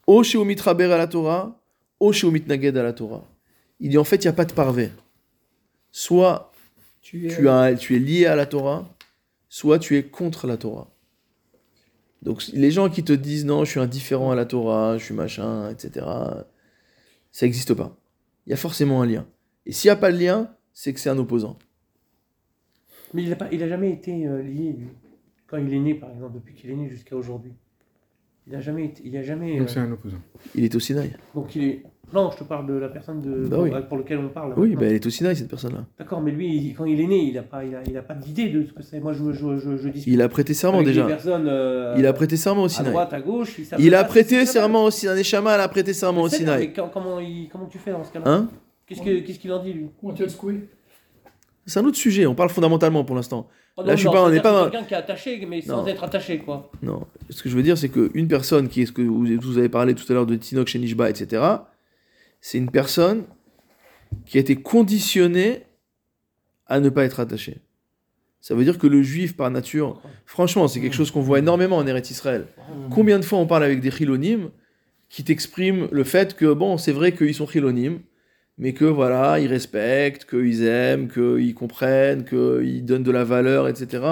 O Sheumit Raber à la Torah, O Sheumit Naged à la Torah. Il dit en fait, il n'y a pas de parvé. Soit
Tu es,
tu, as, tu es lié à la Torah, soit tu es contre la Torah. Donc les gens qui te disent non, je suis indifférent à la Torah, je suis machin, etc., ça n'existe pas. Il y a forcément un lien. Et s'il n'y a pas de lien, c'est que c'est un opposant.
Mais il n'a il a jamais été euh, lié, lui. Quand il est né, par exemple, depuis qu'il est né jusqu'à aujourd'hui. Il n'a jamais été. Il a jamais.
Donc
euh,
c'est un opposant.
Il est au Sinaï.
donc il est. Non, je te parle de la personne de,
Bah
pour,
oui.
pour lequel on parle.
Oui, bah, elle est au Sinaï, cette personne-là.
D'accord, mais lui, il- quand il est né, il n'a pas, il a, il a pas d'idée de ce que c'est. Moi, je, je, je, je discute
Il a prêté serment déjà.
Euh,
Il a prêté serment au
à
Sinaï.
droite, à gauche. savent
Il a prêté serment au Sinaï. Neshama, elle a prêté serment au Sinaï.
mais quand- comment, il, comment tu fais dans ce cas-là
Hein
Qu'est-ce que- qu'est-ce qu'il en dit, lui
Comment tu vas le secouer
C'est un autre sujet. On parle fondamentalement pour l'instant.
Oh,
Là,
non,
je suis
non,
pas- on n'est pas
quelqu'un qui est attaché, mais sans
Non.
être attaché, quoi.
Non. Ce que je veux dire, c'est qu'une personne qui est ce que vous, vous avez parlé tout à l'heure de Tinoch chez Nishba, etc., c'est une personne qui a été conditionnée à ne pas être attachée. Ça veut dire que le juif, par nature, franchement, c'est quelque chose qu'on voit énormément en Eretz Israël. Combien de fois on parle avec des chilonymes qui t'expriment le fait que, bon, c'est vrai qu'ils sont chilonymes, mais que voilà, ils respectent, qu'ils aiment, qu'ils comprennent, qu'ils donnent de la valeur, etc.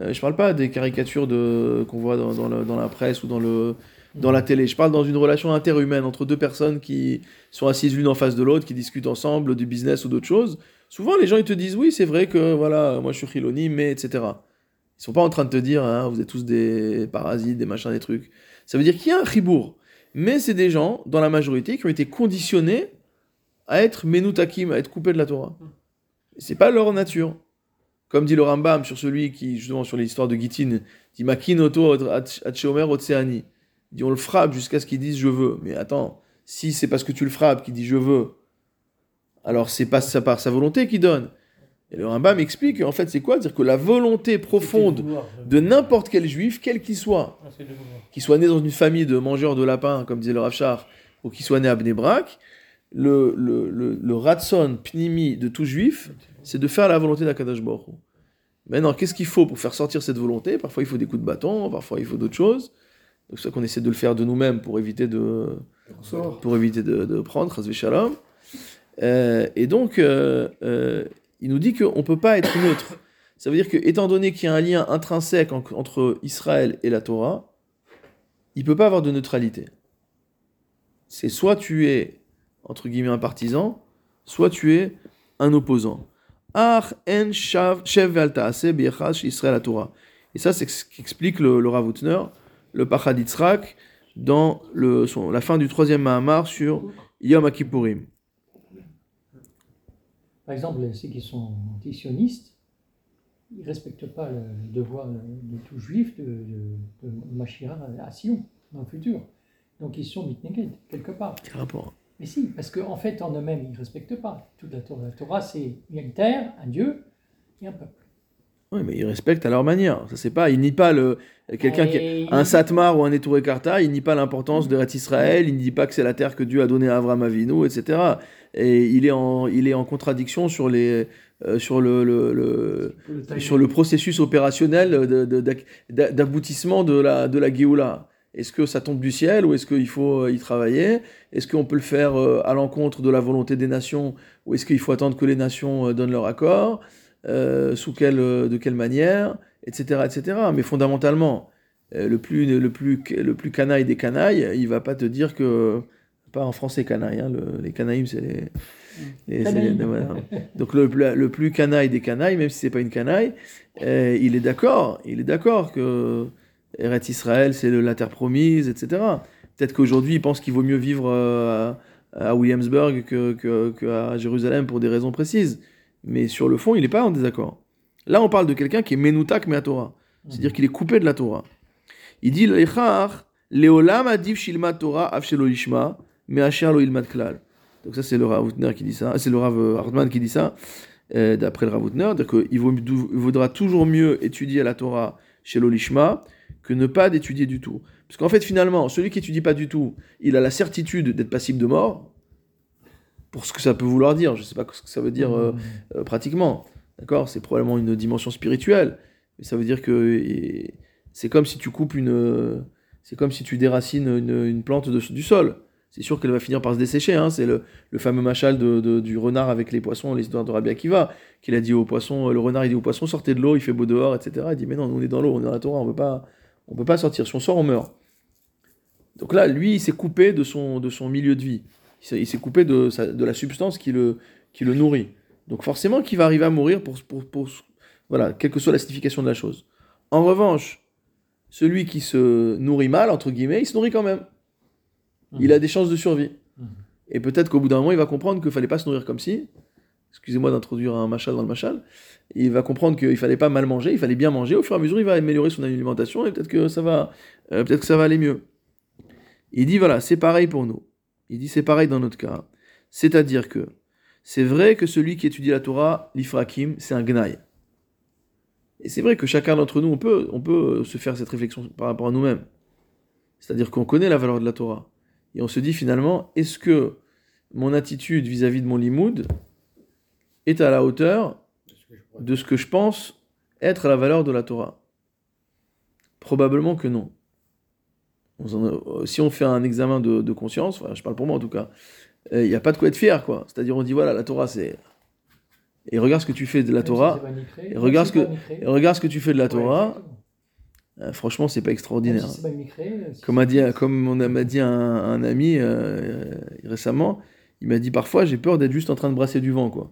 Euh, je parle pas des caricatures de, qu'on voit dans la presse ou dans, le, dans la télé. Je parle dans une relation interhumaine entre deux personnes qui sont assises l'une en face de l'autre, qui discutent ensemble du business ou d'autres choses. Souvent, les gens ils te disent oui, c'est vrai que voilà, moi je suis chiloni, mais etc. Ils sont pas en train de te dire hein, vous êtes tous des parasites, des machins, des trucs. Ça veut dire qu'il y a un chibour. Mais c'est des gens, dans la majorité, qui ont été conditionnés à être menutakim, à être coupés de la Torah. C'est pas leur nature. Comme dit le Rambam sur celui qui, justement, sur l'histoire de Gitin, dit Makin oto Atcheomer Otseani. Il dit on le frappe jusqu'à ce qu'il dise je veux. Mais attends, si c'est parce que tu le frappes qu'il dit je veux, alors c'est pas sa par sa volonté qu'il donne. Et le Rambam explique en fait c'est quoi? C'est-à-dire que la volonté profonde de n'importe quel juif, quel qu'il soit,
Ah,
qu'il soit né dans une famille de mangeurs de lapins, comme disait le Rav Shach, ou qu'il soit né à Bnebrak, le, le, le, le ratson pnimi de tout juif, c'est de faire la volonté d'Akadash Baruch. Maintenant, qu'est-ce qu'il faut pour faire sortir cette volonté? Parfois, il faut des coups de bâton, parfois, il faut d'autres choses. C'est ça qu'on essaie de le faire de nous-mêmes pour éviter de, pour éviter de, de prendre. Euh, et donc, euh, euh, il nous dit qu'on ne peut pas être neutre. Ça veut dire que, étant donné qu'il y a un lien intrinsèque en- entre Israël et la Torah, il ne peut pas avoir de neutralité. C'est soit tu es, entre guillemets, un partisan, soit tu es un opposant. Ach en Israël la Torah. Et ça, c'est ce qu'explique le, le Rav Hutner, le Pachad Yitzhak, dans le, son- la fin du troisième Mahamar sur Yom Kippourim.
Par exemple, ceux qui sont anti-sionistes, ils ne respectent pas le devoir de tout juif de, de, de Machira à Sion, dans le futur. Donc ils sont mitneged, quelque part.
Quel rapport?
Mais si, parce qu'en fait, en eux-mêmes, ils ne respectent pas toute la Torah. La Torah, c'est il y a une terre, un Dieu et un peuple.
Oui, mais ils respectent à leur manière. Ça, c'est pas, ils nient pas le, quelqu'un qui, un Satmar ou un Etouré Karta, il nie pas l'importance de Israël, il ne dit pas que c'est la terre que Dieu a donnée à Avram Avinu, etc. Et il est en, il est en contradiction sur, les, euh, sur, le, le- le- sur le processus opérationnel de- de- d'aboutissement de la, de la Géoula. Est-ce que ça tombe du ciel ou est-ce qu'il faut euh, y travailler? Est-ce qu'on peut le faire euh, à l'encontre de la volonté des nations ou est-ce qu'il faut attendre que les nations donnent leur accord? Euh, Sous quelle, euh, De quelle manière Etc. etc. Mais fondamentalement, euh, le plus, le, plus, le plus canaille des canailles, il va pas te dire que. Pas en français canaille, hein, le- les canaïmes, c'est les. les- c'est les-
Canaïmes.
voilà. Donc le, plus- le plus canaille des canailles, même si c'est pas une canaille, il est d'accord, il est d'accord que Eretz Israël, c'est la terre promise, etc. Peut-être qu'aujourd'hui, il pense qu'il vaut mieux vivre à, à Williamsburg que, que, que à Jérusalem pour des raisons précises. Mais sur le fond, il n'est pas en désaccord. Là, on parle de quelqu'un qui est Menoutak Torah. C'est-à-dire qu'il est coupé de la Torah. Il dit Leolam adif shilmat Torah avshelo ishma, me'asher lo ilmat klal. Donc ça, c'est le Rav qui dit ça. C'est le Rav euh, Hartman qui dit ça. euh, d'après le Ravutner, c'est-à-dire qu'il vaudra toujours mieux étudier la Torah chez l'Olishma que ne pas d'étudier du tout. Parce qu'en fait, finalement, celui qui étudie pas du tout, il a la certitude d'être passible de mort, pour ce que ça peut vouloir dire, je sais pas ce que ça veut dire euh, euh, pratiquement, d'accord? C'est probablement une dimension spirituelle, mais ça veut dire que c'est comme si tu coupes une... euh, C'est comme si tu déracines une, une plante de- du sol. C'est sûr qu'elle va finir par se dessécher, hein, c'est le, le fameux machal de, de- du renard avec les poissons, l'histoire de Rabbi Akiva, qu'il a dit aux poissons, le renard il dit aux poissons sortez de l'eau, il fait beau dehors, etc. Il dit mais non, nous on est dans l'eau, on est dans la Torah, on pas, on peut pas sortir, si on sort on meurt. Donc là, lui, il s'est coupé de son, de son milieu de vie, il s'est- coupé de, la substance qui le, qui le nourrit. Donc forcément qu'il va arriver à mourir pour, pour, pour- voilà, quelle que soit la signification de la chose. En revanche, celui qui se nourrit mal, entre guillemets, il se nourrit quand même. Il a des chances de survie.
Mhm.
Et peut-être qu'au bout d'un moment, il va comprendre qu'il fallait pas se nourrir comme si. Excusez-moi d'introduire un machal dans le machal. Il va comprendre qu'il fallait pas mal manger, il fallait bien manger. Au fur et à mesure, il va améliorer son alimentation et peut-être que ça va, euh, peut-être que ça va aller mieux. Il dit voilà, c'est pareil pour nous. Il dit c'est pareil dans notre cas. C'est-à-dire que c'est vrai que celui qui étudie la Torah, l'Ifrakim, c'est un gnaï. Et c'est vrai que chacun d'entre nous, on peut, on peut se faire cette réflexion par rapport à nous-mêmes. C'est-à-dire qu'on connaît la valeur de la Torah. Et on se dit finalement, est-ce que mon attitude vis-à-vis de mon limoud est à la hauteur de ce que je pense être la valeur de la Torah? Probablement que non. On a- si on fait un examen de, de conscience, enfin, je parle pour moi en tout cas, euh, il n'y a pas de quoi être fier, quoi. C'est-à-dire, on dit voilà, la Torah, c'est. Et regarde ce que tu fais de la Torah. et regarde ce que- Et regarde ce que tu fais de la Torah. euh, franchement, c'est pas extraordinaire. Comme m'a dit, comme on a- m'a dit un, un ami euh, euh, récemment, il m'a dit parfois j'ai peur d'être juste en train de brasser du vent quoi.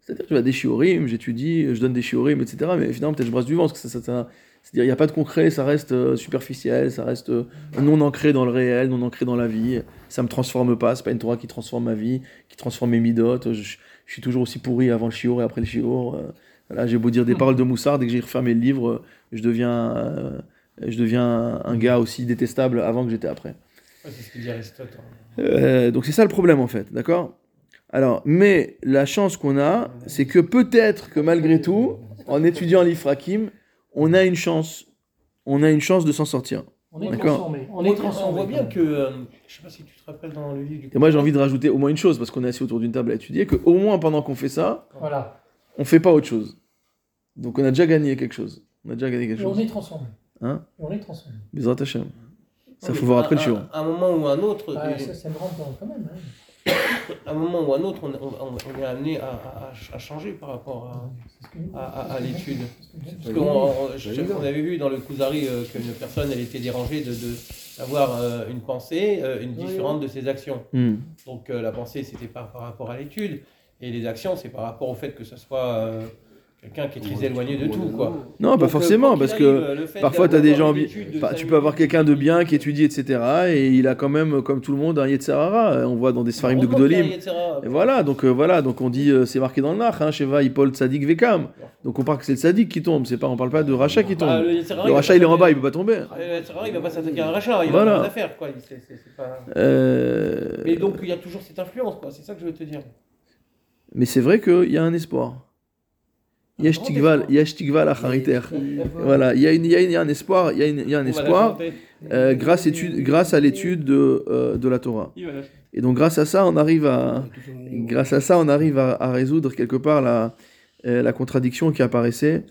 C'est-à-dire tu vas des shiurim, j'étudie, je donne des shiurim, etc. Mais finalement peut-être je brasse du vent parce que ça, ça- ça- c'est-à-dire il n'y a pas de concret, ça reste euh, superficiel, ça reste euh, non ancré dans le réel, non ancré dans la vie. Ça me transforme pas, c'est pas une Torah qui transforme ma vie, qui transforme mes midotes. Je, je suis toujours aussi pourri avant le shiur et après le shiur. euh, voilà, j'ai beau dire des paroles de Moussard, dès que j'ai refermé le livre, je deviens, euh, je deviens un gars aussi détestable avant que j'étais après.
Ouais, c'est ce que dit Aristote. hein.
Euh, donc c'est ça le problème en fait, d'accord? Alors, mais la chance qu'on a, c'est que peut-être que malgré tout, en étudiant l'Ifrakim, on a une chance, on a une chance de s'en sortir.
On est
D'accord.
transformé.
On,
On est
voit-
transformé.
on voit bien que, euh, je sais pas si tu te rappelles dans le livre du
Et moi j'ai envie de rajouter au moins une chose, parce qu'on est assis autour d'une table à étudier, que au moins pendant qu'on fait ça,
Voilà.
on fait pas autre chose. Donc on a déjà gagné quelque chose. On a déjà gagné quelque
Et on
chose.
est transformé.
Hein
Et on est transformé.
Bizarre Hashem. Ça faut voir après le
à-
shiur.
À un moment ou un autre,
Ah, ça, ça me rentre dans quand même. hein. [COUGHS]
à un moment ou un autre, on, on- on- on est amené à, à- à changer par rapport à, à- à l'étude. Parce qu'on avait vu dans le Kuzari euh, qu'une personne, elle était dérangée de, de- d'avoir euh, une pensée euh, une différente de ses actions. Donc euh, la pensée, c'était pas par rapport à l'étude, et les actions, c'est par rapport au fait que ce soit quelqu'un qui est très éloigné de tout, quoi.
Non, pas
euh,
forcément, parce que Parfois, tu as des gens. bi- tu peux avoir quelqu'un de bien qui étudie, etc. Et il a quand même, comme tout le monde, un Yetzerara. On voit dans des Sfarim de Gdolim. Et voilà, donc, euh, voilà, donc on dit, euh, c'est marqué dans le Nach, hein, Sheva, Ipol, Tzadik, Vekam. Donc on parle que c'est le Tzadik qui tombe, c'est pas, on parle pas de Rachat qui tombe.
Ah, le Yetzirah,
le
va
Rachat, il est en bas, il peut pas tomber.
Ah, Le Yetzirah, il va pas s'attaquer à un rachat, il
Voilà.
va pas faire, quoi. Pas-
Euh,
Mais donc, il y a toujours cette influence, quoi. C'est ça que je veux te dire.
Mais c'est vrai qu'il y a un espoir. Yesh Achariter. Voilà, il y, a une- il y a une- il y a un espoir, il y a, une- il y a un espoir euh, grâce, étude, grâce à l'étude de, euh, de la Torah. Et donc grâce à ça, on arrive à, grâce à ça, on arrive à, à résoudre quelque part la, euh, la contradiction qui apparaissait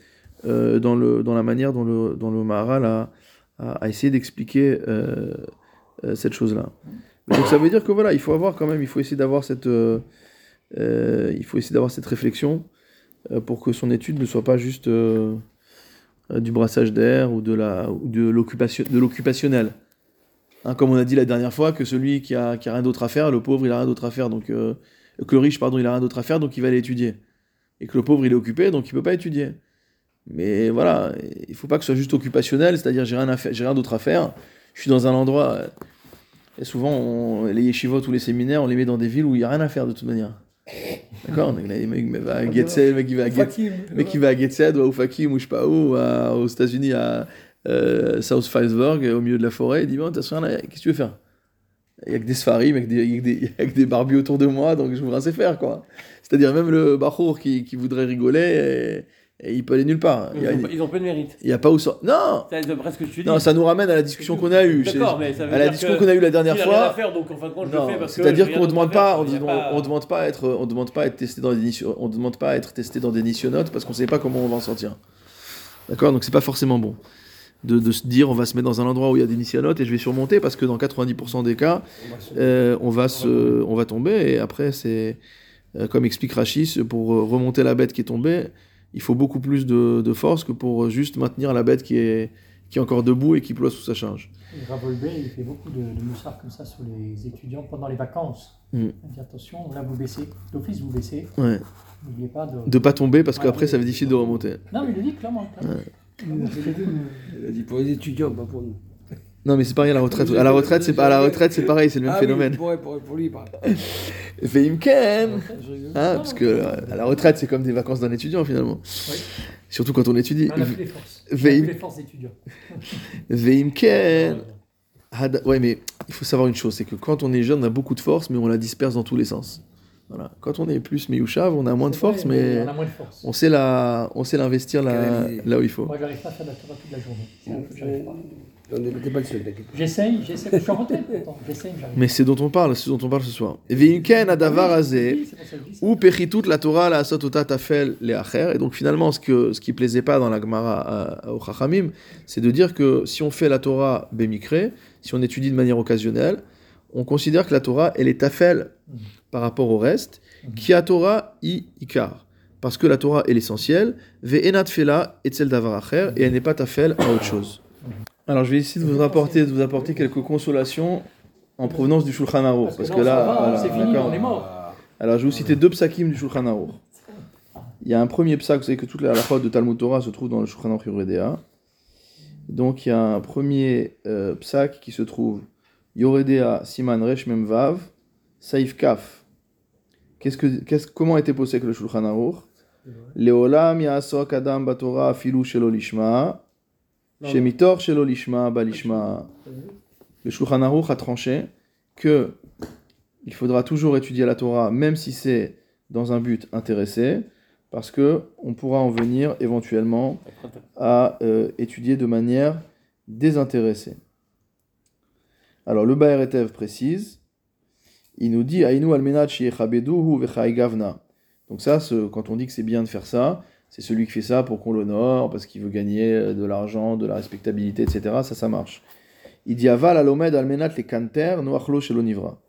euh, dans, le, dans la manière dont le, dont le Maharal a, a, essayé d'expliquer euh, euh, cette chose-là. Donc ça veut dire que voilà, il faut avoir quand même, il faut essayer d'avoir cette, il faut essayer d'avoir cette réflexion pour que son étude ne soit pas juste euh, euh, du brassage d'air ou de l'occupationnel. Hein, comme on a dit la dernière fois, que celui qui a, qui a rien d'autre à faire, le pauvre, il a rien d'autre à faire, donc euh, que le riche, pardon, il a rien d'autre à faire, donc il va aller étudier. Et que le pauvre, il est occupé, donc il peut pas étudier. Mais voilà, il faut pas que ce soit juste occupationnel, c'est-à-dire j'ai rien, j'ai rien d'autre à faire. Je suis dans un endroit. euh, Et souvent, les yeshivot ou les séminaires, on les met dans des villes où il n'y a rien à faire de toute manière. Je sais pas où, à- aux États-Unis à euh, South Philesburg, au milieu de la forêt, il dit Bon, t'as qu'est-ce que tu veux faire? Il y a que des Sfarim, il y a que des, a que [LAUGHS] barbus autour de moi, donc je vous rince faire, quoi. C'est-à-dire même le Bachour qui, qui voudrait rigoler, et, et il peut aller nulle part. Il
Ils
a,
ont, pas- ils ont peu de mérite.
il y a pas où ça. Non
C'est d'après ce que tu dis.
Non, ça nous ramène à la discussion qu'on a eue.
D'accord, mais ça veut
À la discussion qu'on a eue la dernière fois.
faire, donc en fin de compte, je
Non,
le fais parce que
c'est-à-dire qu'on
rien
demande pas, on, demande pas à être, on demande pas à être testé dans des nicho- on demande pas à être testé dans des nissionotes parce qu'on sait pas comment on va en sortir. D'accord, donc c'est pas forcément bon de, de se dire on va se mettre dans un endroit où il y a des nissionotes et je vais surmonter parce que dans 90% des cas,
On va se-
euh, on va se, on va tomber et après c'est euh, comme explique Rachis pour remonter la bête qui est tombée, il faut beaucoup plus de, de force que pour juste maintenir la bête qui est qui est encore debout et qui ploie sous sa charge.
Et Ravolbé, il fait beaucoup de, de moussards comme ça sur les étudiants pendant les vacances.
Mm.
Il dit attention, là vous baissez, d'office vous baissez,
Ouais.
n'oubliez pas de.
De pas tomber parce qu'après ça va être difficile de remonter.
Non, mais il le dit clairement. clairement.
Il a dit pour les étudiants, pas pour nous.
Non mais c'est pareil à la retraite. À la retraite c'est pas à la retraite c'est pareil c'est le même
Ah
phénomène.
Oui, pour, pour, pour lui, pas. [LAUGHS]
Veimken
Je rigole.
Hein,
Non,
parce que euh, à la retraite, c'est comme des vacances d'un étudiant finalement.
Oui.
Surtout quand on étudie.
On a plus les forces. On a
Veim-
plus les forces d'étudiants. [LAUGHS]
Veimken Hada- Ouais, mais il faut savoir une chose c'est que quand on est jeune, on a beaucoup de force, mais on la disperse dans tous les sens. Voilà. Quand on est plus Miyushav, on a moins de
vrai,
force, mais
On a moins de force.
on sait la, on sait l'investir là, là où il faut.
Moi, j'arrive pas à faire la toute la journée. C'est un peu que j'arrive pas.
On n'était pas le seul, t'inquiète pas.
J'essaye, j'essaye. Je suis en retraite pourtant. J'essaye, mais j'arrive
Mais c'est dont on parle, c'est dont on parle ce soir. Adavar
ça.
Ou Pechitut la Torah la Sotota Tafel Acher. Et donc finalement, ce, que, ce qui plaisait pas dans la Gemara à- au Chachamim, c'est de dire que si on fait la Torah Bemikre, si on étudie de manière occasionnelle, on considère que la Torah, elle est Tafel
Mhm.
par rapport au reste, qui a Torah i Ikar. Parce que la Torah est l'essentiel, Ve'enat Fela et Tzel Davar Acher, et elle n'est pas Tafel à autre chose. Alors je vais essayer de vous apporter, de vous apporter quelques consolations en provenance du Shulchan Aruch.
Parce que
Parce là,
va,
voilà,
c'est fini,
d'accord.
on est mort.
Alors, je vais vous citer deux psakim du Shulchan Aruch. Il y a un premier psak, vous savez que toute la halachot de Talmud Torah se trouve dans le Shulchan Aruch Yoredea. Donc, il y a un premier euh, psak qui se trouve Yoredea Siman Resh Mem Vav Saif Kaf. Qu'est-ce que, qu'est-ce, comment a été posé que le Shulchan Aruch? Leolam Ya'asok Adam Batorah Afilu Shelo Lishma Shemitor Shelo Lishma Balishma le Shulchan Aruch a tranché que il faudra toujours étudier la Torah, même si c'est dans un but intéressé, parce que on pourra en venir éventuellement à euh, étudier de manière désintéressée. Alors le Baer Etev précise, il nous dit Ainu almenat. Donc ça, ce- quand on dit que c'est bien de faire ça, c'est celui qui fait ça pour qu'on l'honore, parce qu'il veut gagner euh, de l'argent, de la respectabilité, etc. Ça, ça marche. Il dit Aval alomed almenat les kanter noachlo shelo nivra.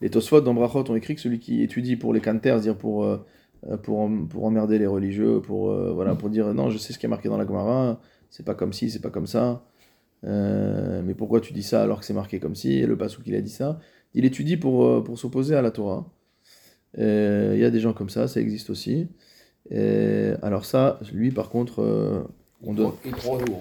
Les Tosfot dans Brachot ont écrit que celui qui étudie pour les kanter, c'est-à-dire pour, euh, euh, pour, pour emmerder les religieux, pour, voilà, pour dire non, je sais ce qui est marqué dans la Gemara, c'est pas comme ci, c'est pas comme ça. Mais pourquoi tu dis ça alors que c'est marqué comme ci Et le Passouk il a dit ça. Il étudie pour, pour s'opposer à la Torah. Il y a des gens comme ça, ça existe aussi. Et alors ça, lui par contre, euh, on donne,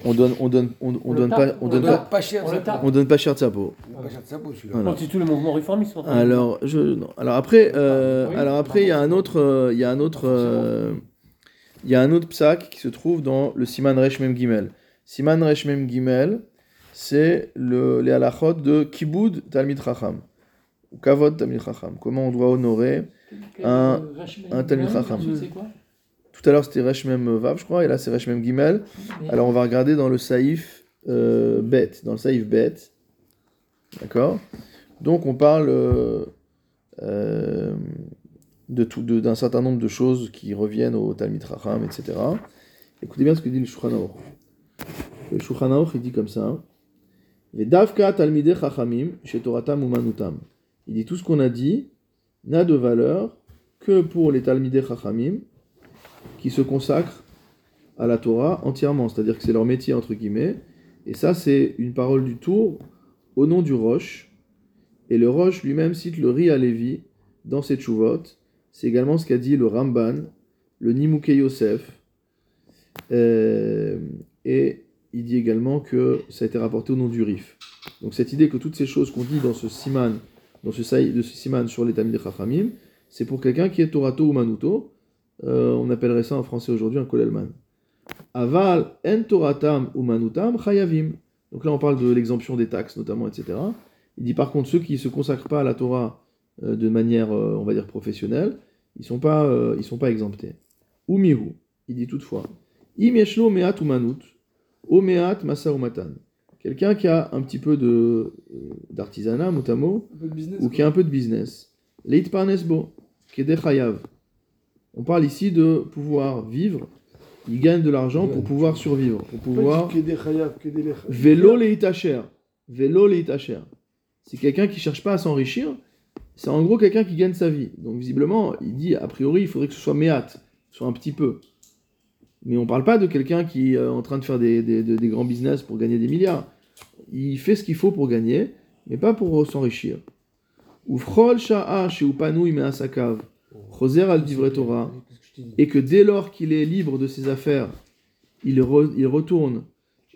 on donne, on donne, on, on
On
donne pas, on
on
donne
le
pas.
Pas cher,
On
on donne pas cher de sa peau.
Pas cher de sa peau, celui-là.
Voilà.
Tout le mouvement réformiste.
Alors, je, non. alors après, euh,
Oui.
alors après, il y a un autre, euh, il y a un autre, euh, il y a un autre psak qui se trouve dans le Siman Resh Mem Gimel. Siman Resh Mem Gimel, c'est le les halachot de Kibud Talmid Chacham ou Kavod Talmid Chacham. Comment on doit honorer. Un- un Talmid Chacham. Tout à l'heure c'était Resh Mem Vav, je crois, et là c'est Resh Mem Gimel. Alors on va regarder dans le Saïf euh, Bet, dans le Saïf Bet. D'accord Donc on parle euh, euh, de tout, d'un certain nombre de choses qui reviennent au Talmid Racham, etc. Écoutez bien ce que dit le Shulchan. Le Shulchan il dit comme ça. Vedavka Talmidei Chachamim, Shetoratam Umanutam. Il dit tout ce qu'on a dit n'a de valeur que pour les Talmidei Chachamim qui se consacrent à la Torah entièrement, c'est-à-dire que c'est leur métier entre guillemets. Et ça, c'est une parole du tour au nom du Roche. Et le Roche lui-même cite le Ri Alevi dans ses Tchouvot. C'est également ce qu'a dit le Ramban, le Nimukei Yosef. Euh, et il dit également que ça a été rapporté au nom du Rif. Donc cette idée que toutes ces choses qu'on dit dans ce Siman, dans ce saï de ce Siman sur les Tamid Chachamim, c'est pour quelqu'un qui est Torato ou Manuto. Euh, on appellerait ça en français aujourd'hui un Kolelman. Aval en Toratam ou Manutam chayavim. Donc là on parle de l'exemption des taxes notamment, etc. Il dit par contre, ceux qui ne se consacrent pas à la Torah euh, de manière, euh, on va dire, professionnelle, ils ne sont, pas, ils sont pas exemptés. Ou mihu, il dit toutefois, im yeshlo me'at ou manut, o me'at masa. Quelqu'un qui a un petit peu de, d'artisanat, motamo, ou qui a un peu de business. Leit parnesbo, kede chayav. On parle ici de pouvoir vivre. Il gagne de l'argent pour pouvoir survivre, pour pouvoir. Vélo leitacher. Vélo leitacher. C'est quelqu'un qui cherche pas à s'enrichir. C'est en gros quelqu'un qui gagne sa vie. Donc visiblement, il dit a priori, il faudrait que ce soit méat, soit un petit peu. Mais on parle pas de quelqu'un qui est euh, en train de faire des, des- grands business pour gagner des milliards. Il fait ce qu'il faut pour gagner, mais pas pour s'enrichir. Ufrol sha'a sheupanu me'asakav. Choser al divrei Torah. et que dès lors qu'il est libre de ses affaires, il, re- il retourne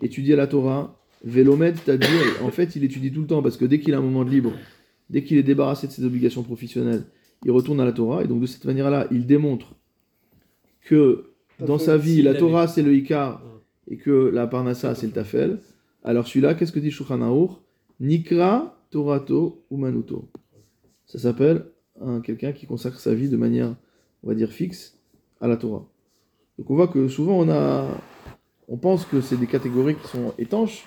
étudier la Torah, Vélomed, c'est-à-dire, [COUGHS] en fait, il étudie tout le temps, parce que dès qu'il a un moment de libre, dès qu'il est débarrassé de ses obligations professionnelles, il retourne à la Torah, et donc de cette manière-là, il démontre que dans sa vie, la Torah, c'est le Ikar, et que la Parnassa, c'est le Tafel. Alors celui-là, qu'est-ce que dit Shulchan Nikra Torato Umanuto. Ça s'appelle un- quelqu'un qui consacre sa vie de manière, on va dire, fixe à la Torah. Donc on voit que souvent on a, on pense que c'est des catégories qui sont étanches,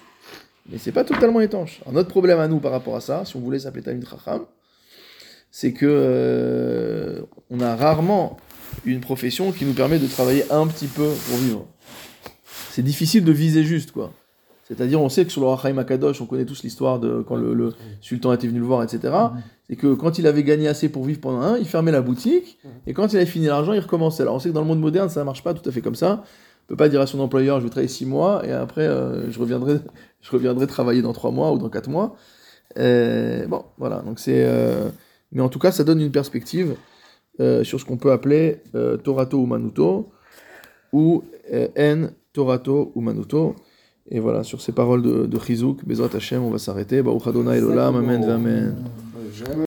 mais c'est pas totalement étanche. Alors, notre problème à nous par rapport à ça, si on voulait s'appeler Talmid Chacham, c'est que euh, on a rarement une profession qui nous permet de travailler un petit peu pour vivre. C'est difficile de viser juste, quoi. C'est-à-dire, on sait que sur le Rachaim Akadosh, on connaît tous l'histoire de quand le, le sultan était venu le voir, etc. C'est que quand il avait gagné assez pour vivre pendant un, il fermait la boutique, et quand il avait fini l'argent, il recommençait. Alors on sait que dans le monde moderne, ça ne marche pas tout à fait comme ça. On peut pas dire à son employeur, je vais travailler six mois, et après, euh, je, reviendrai, [LAUGHS] je reviendrai travailler dans trois mois ou dans quatre mois. Euh, bon, voilà. Donc c'est, euh, mais en tout cas, ça donne une perspective sur ce qu'on peut appeler Torato ou Manuto, ou En Torato ou Manuto. Et voilà, sur ces paroles de, de Chizouk, Bezrat Hashem, on va s'arrêter. Baruch Adonai Elolam, Amen, Amen.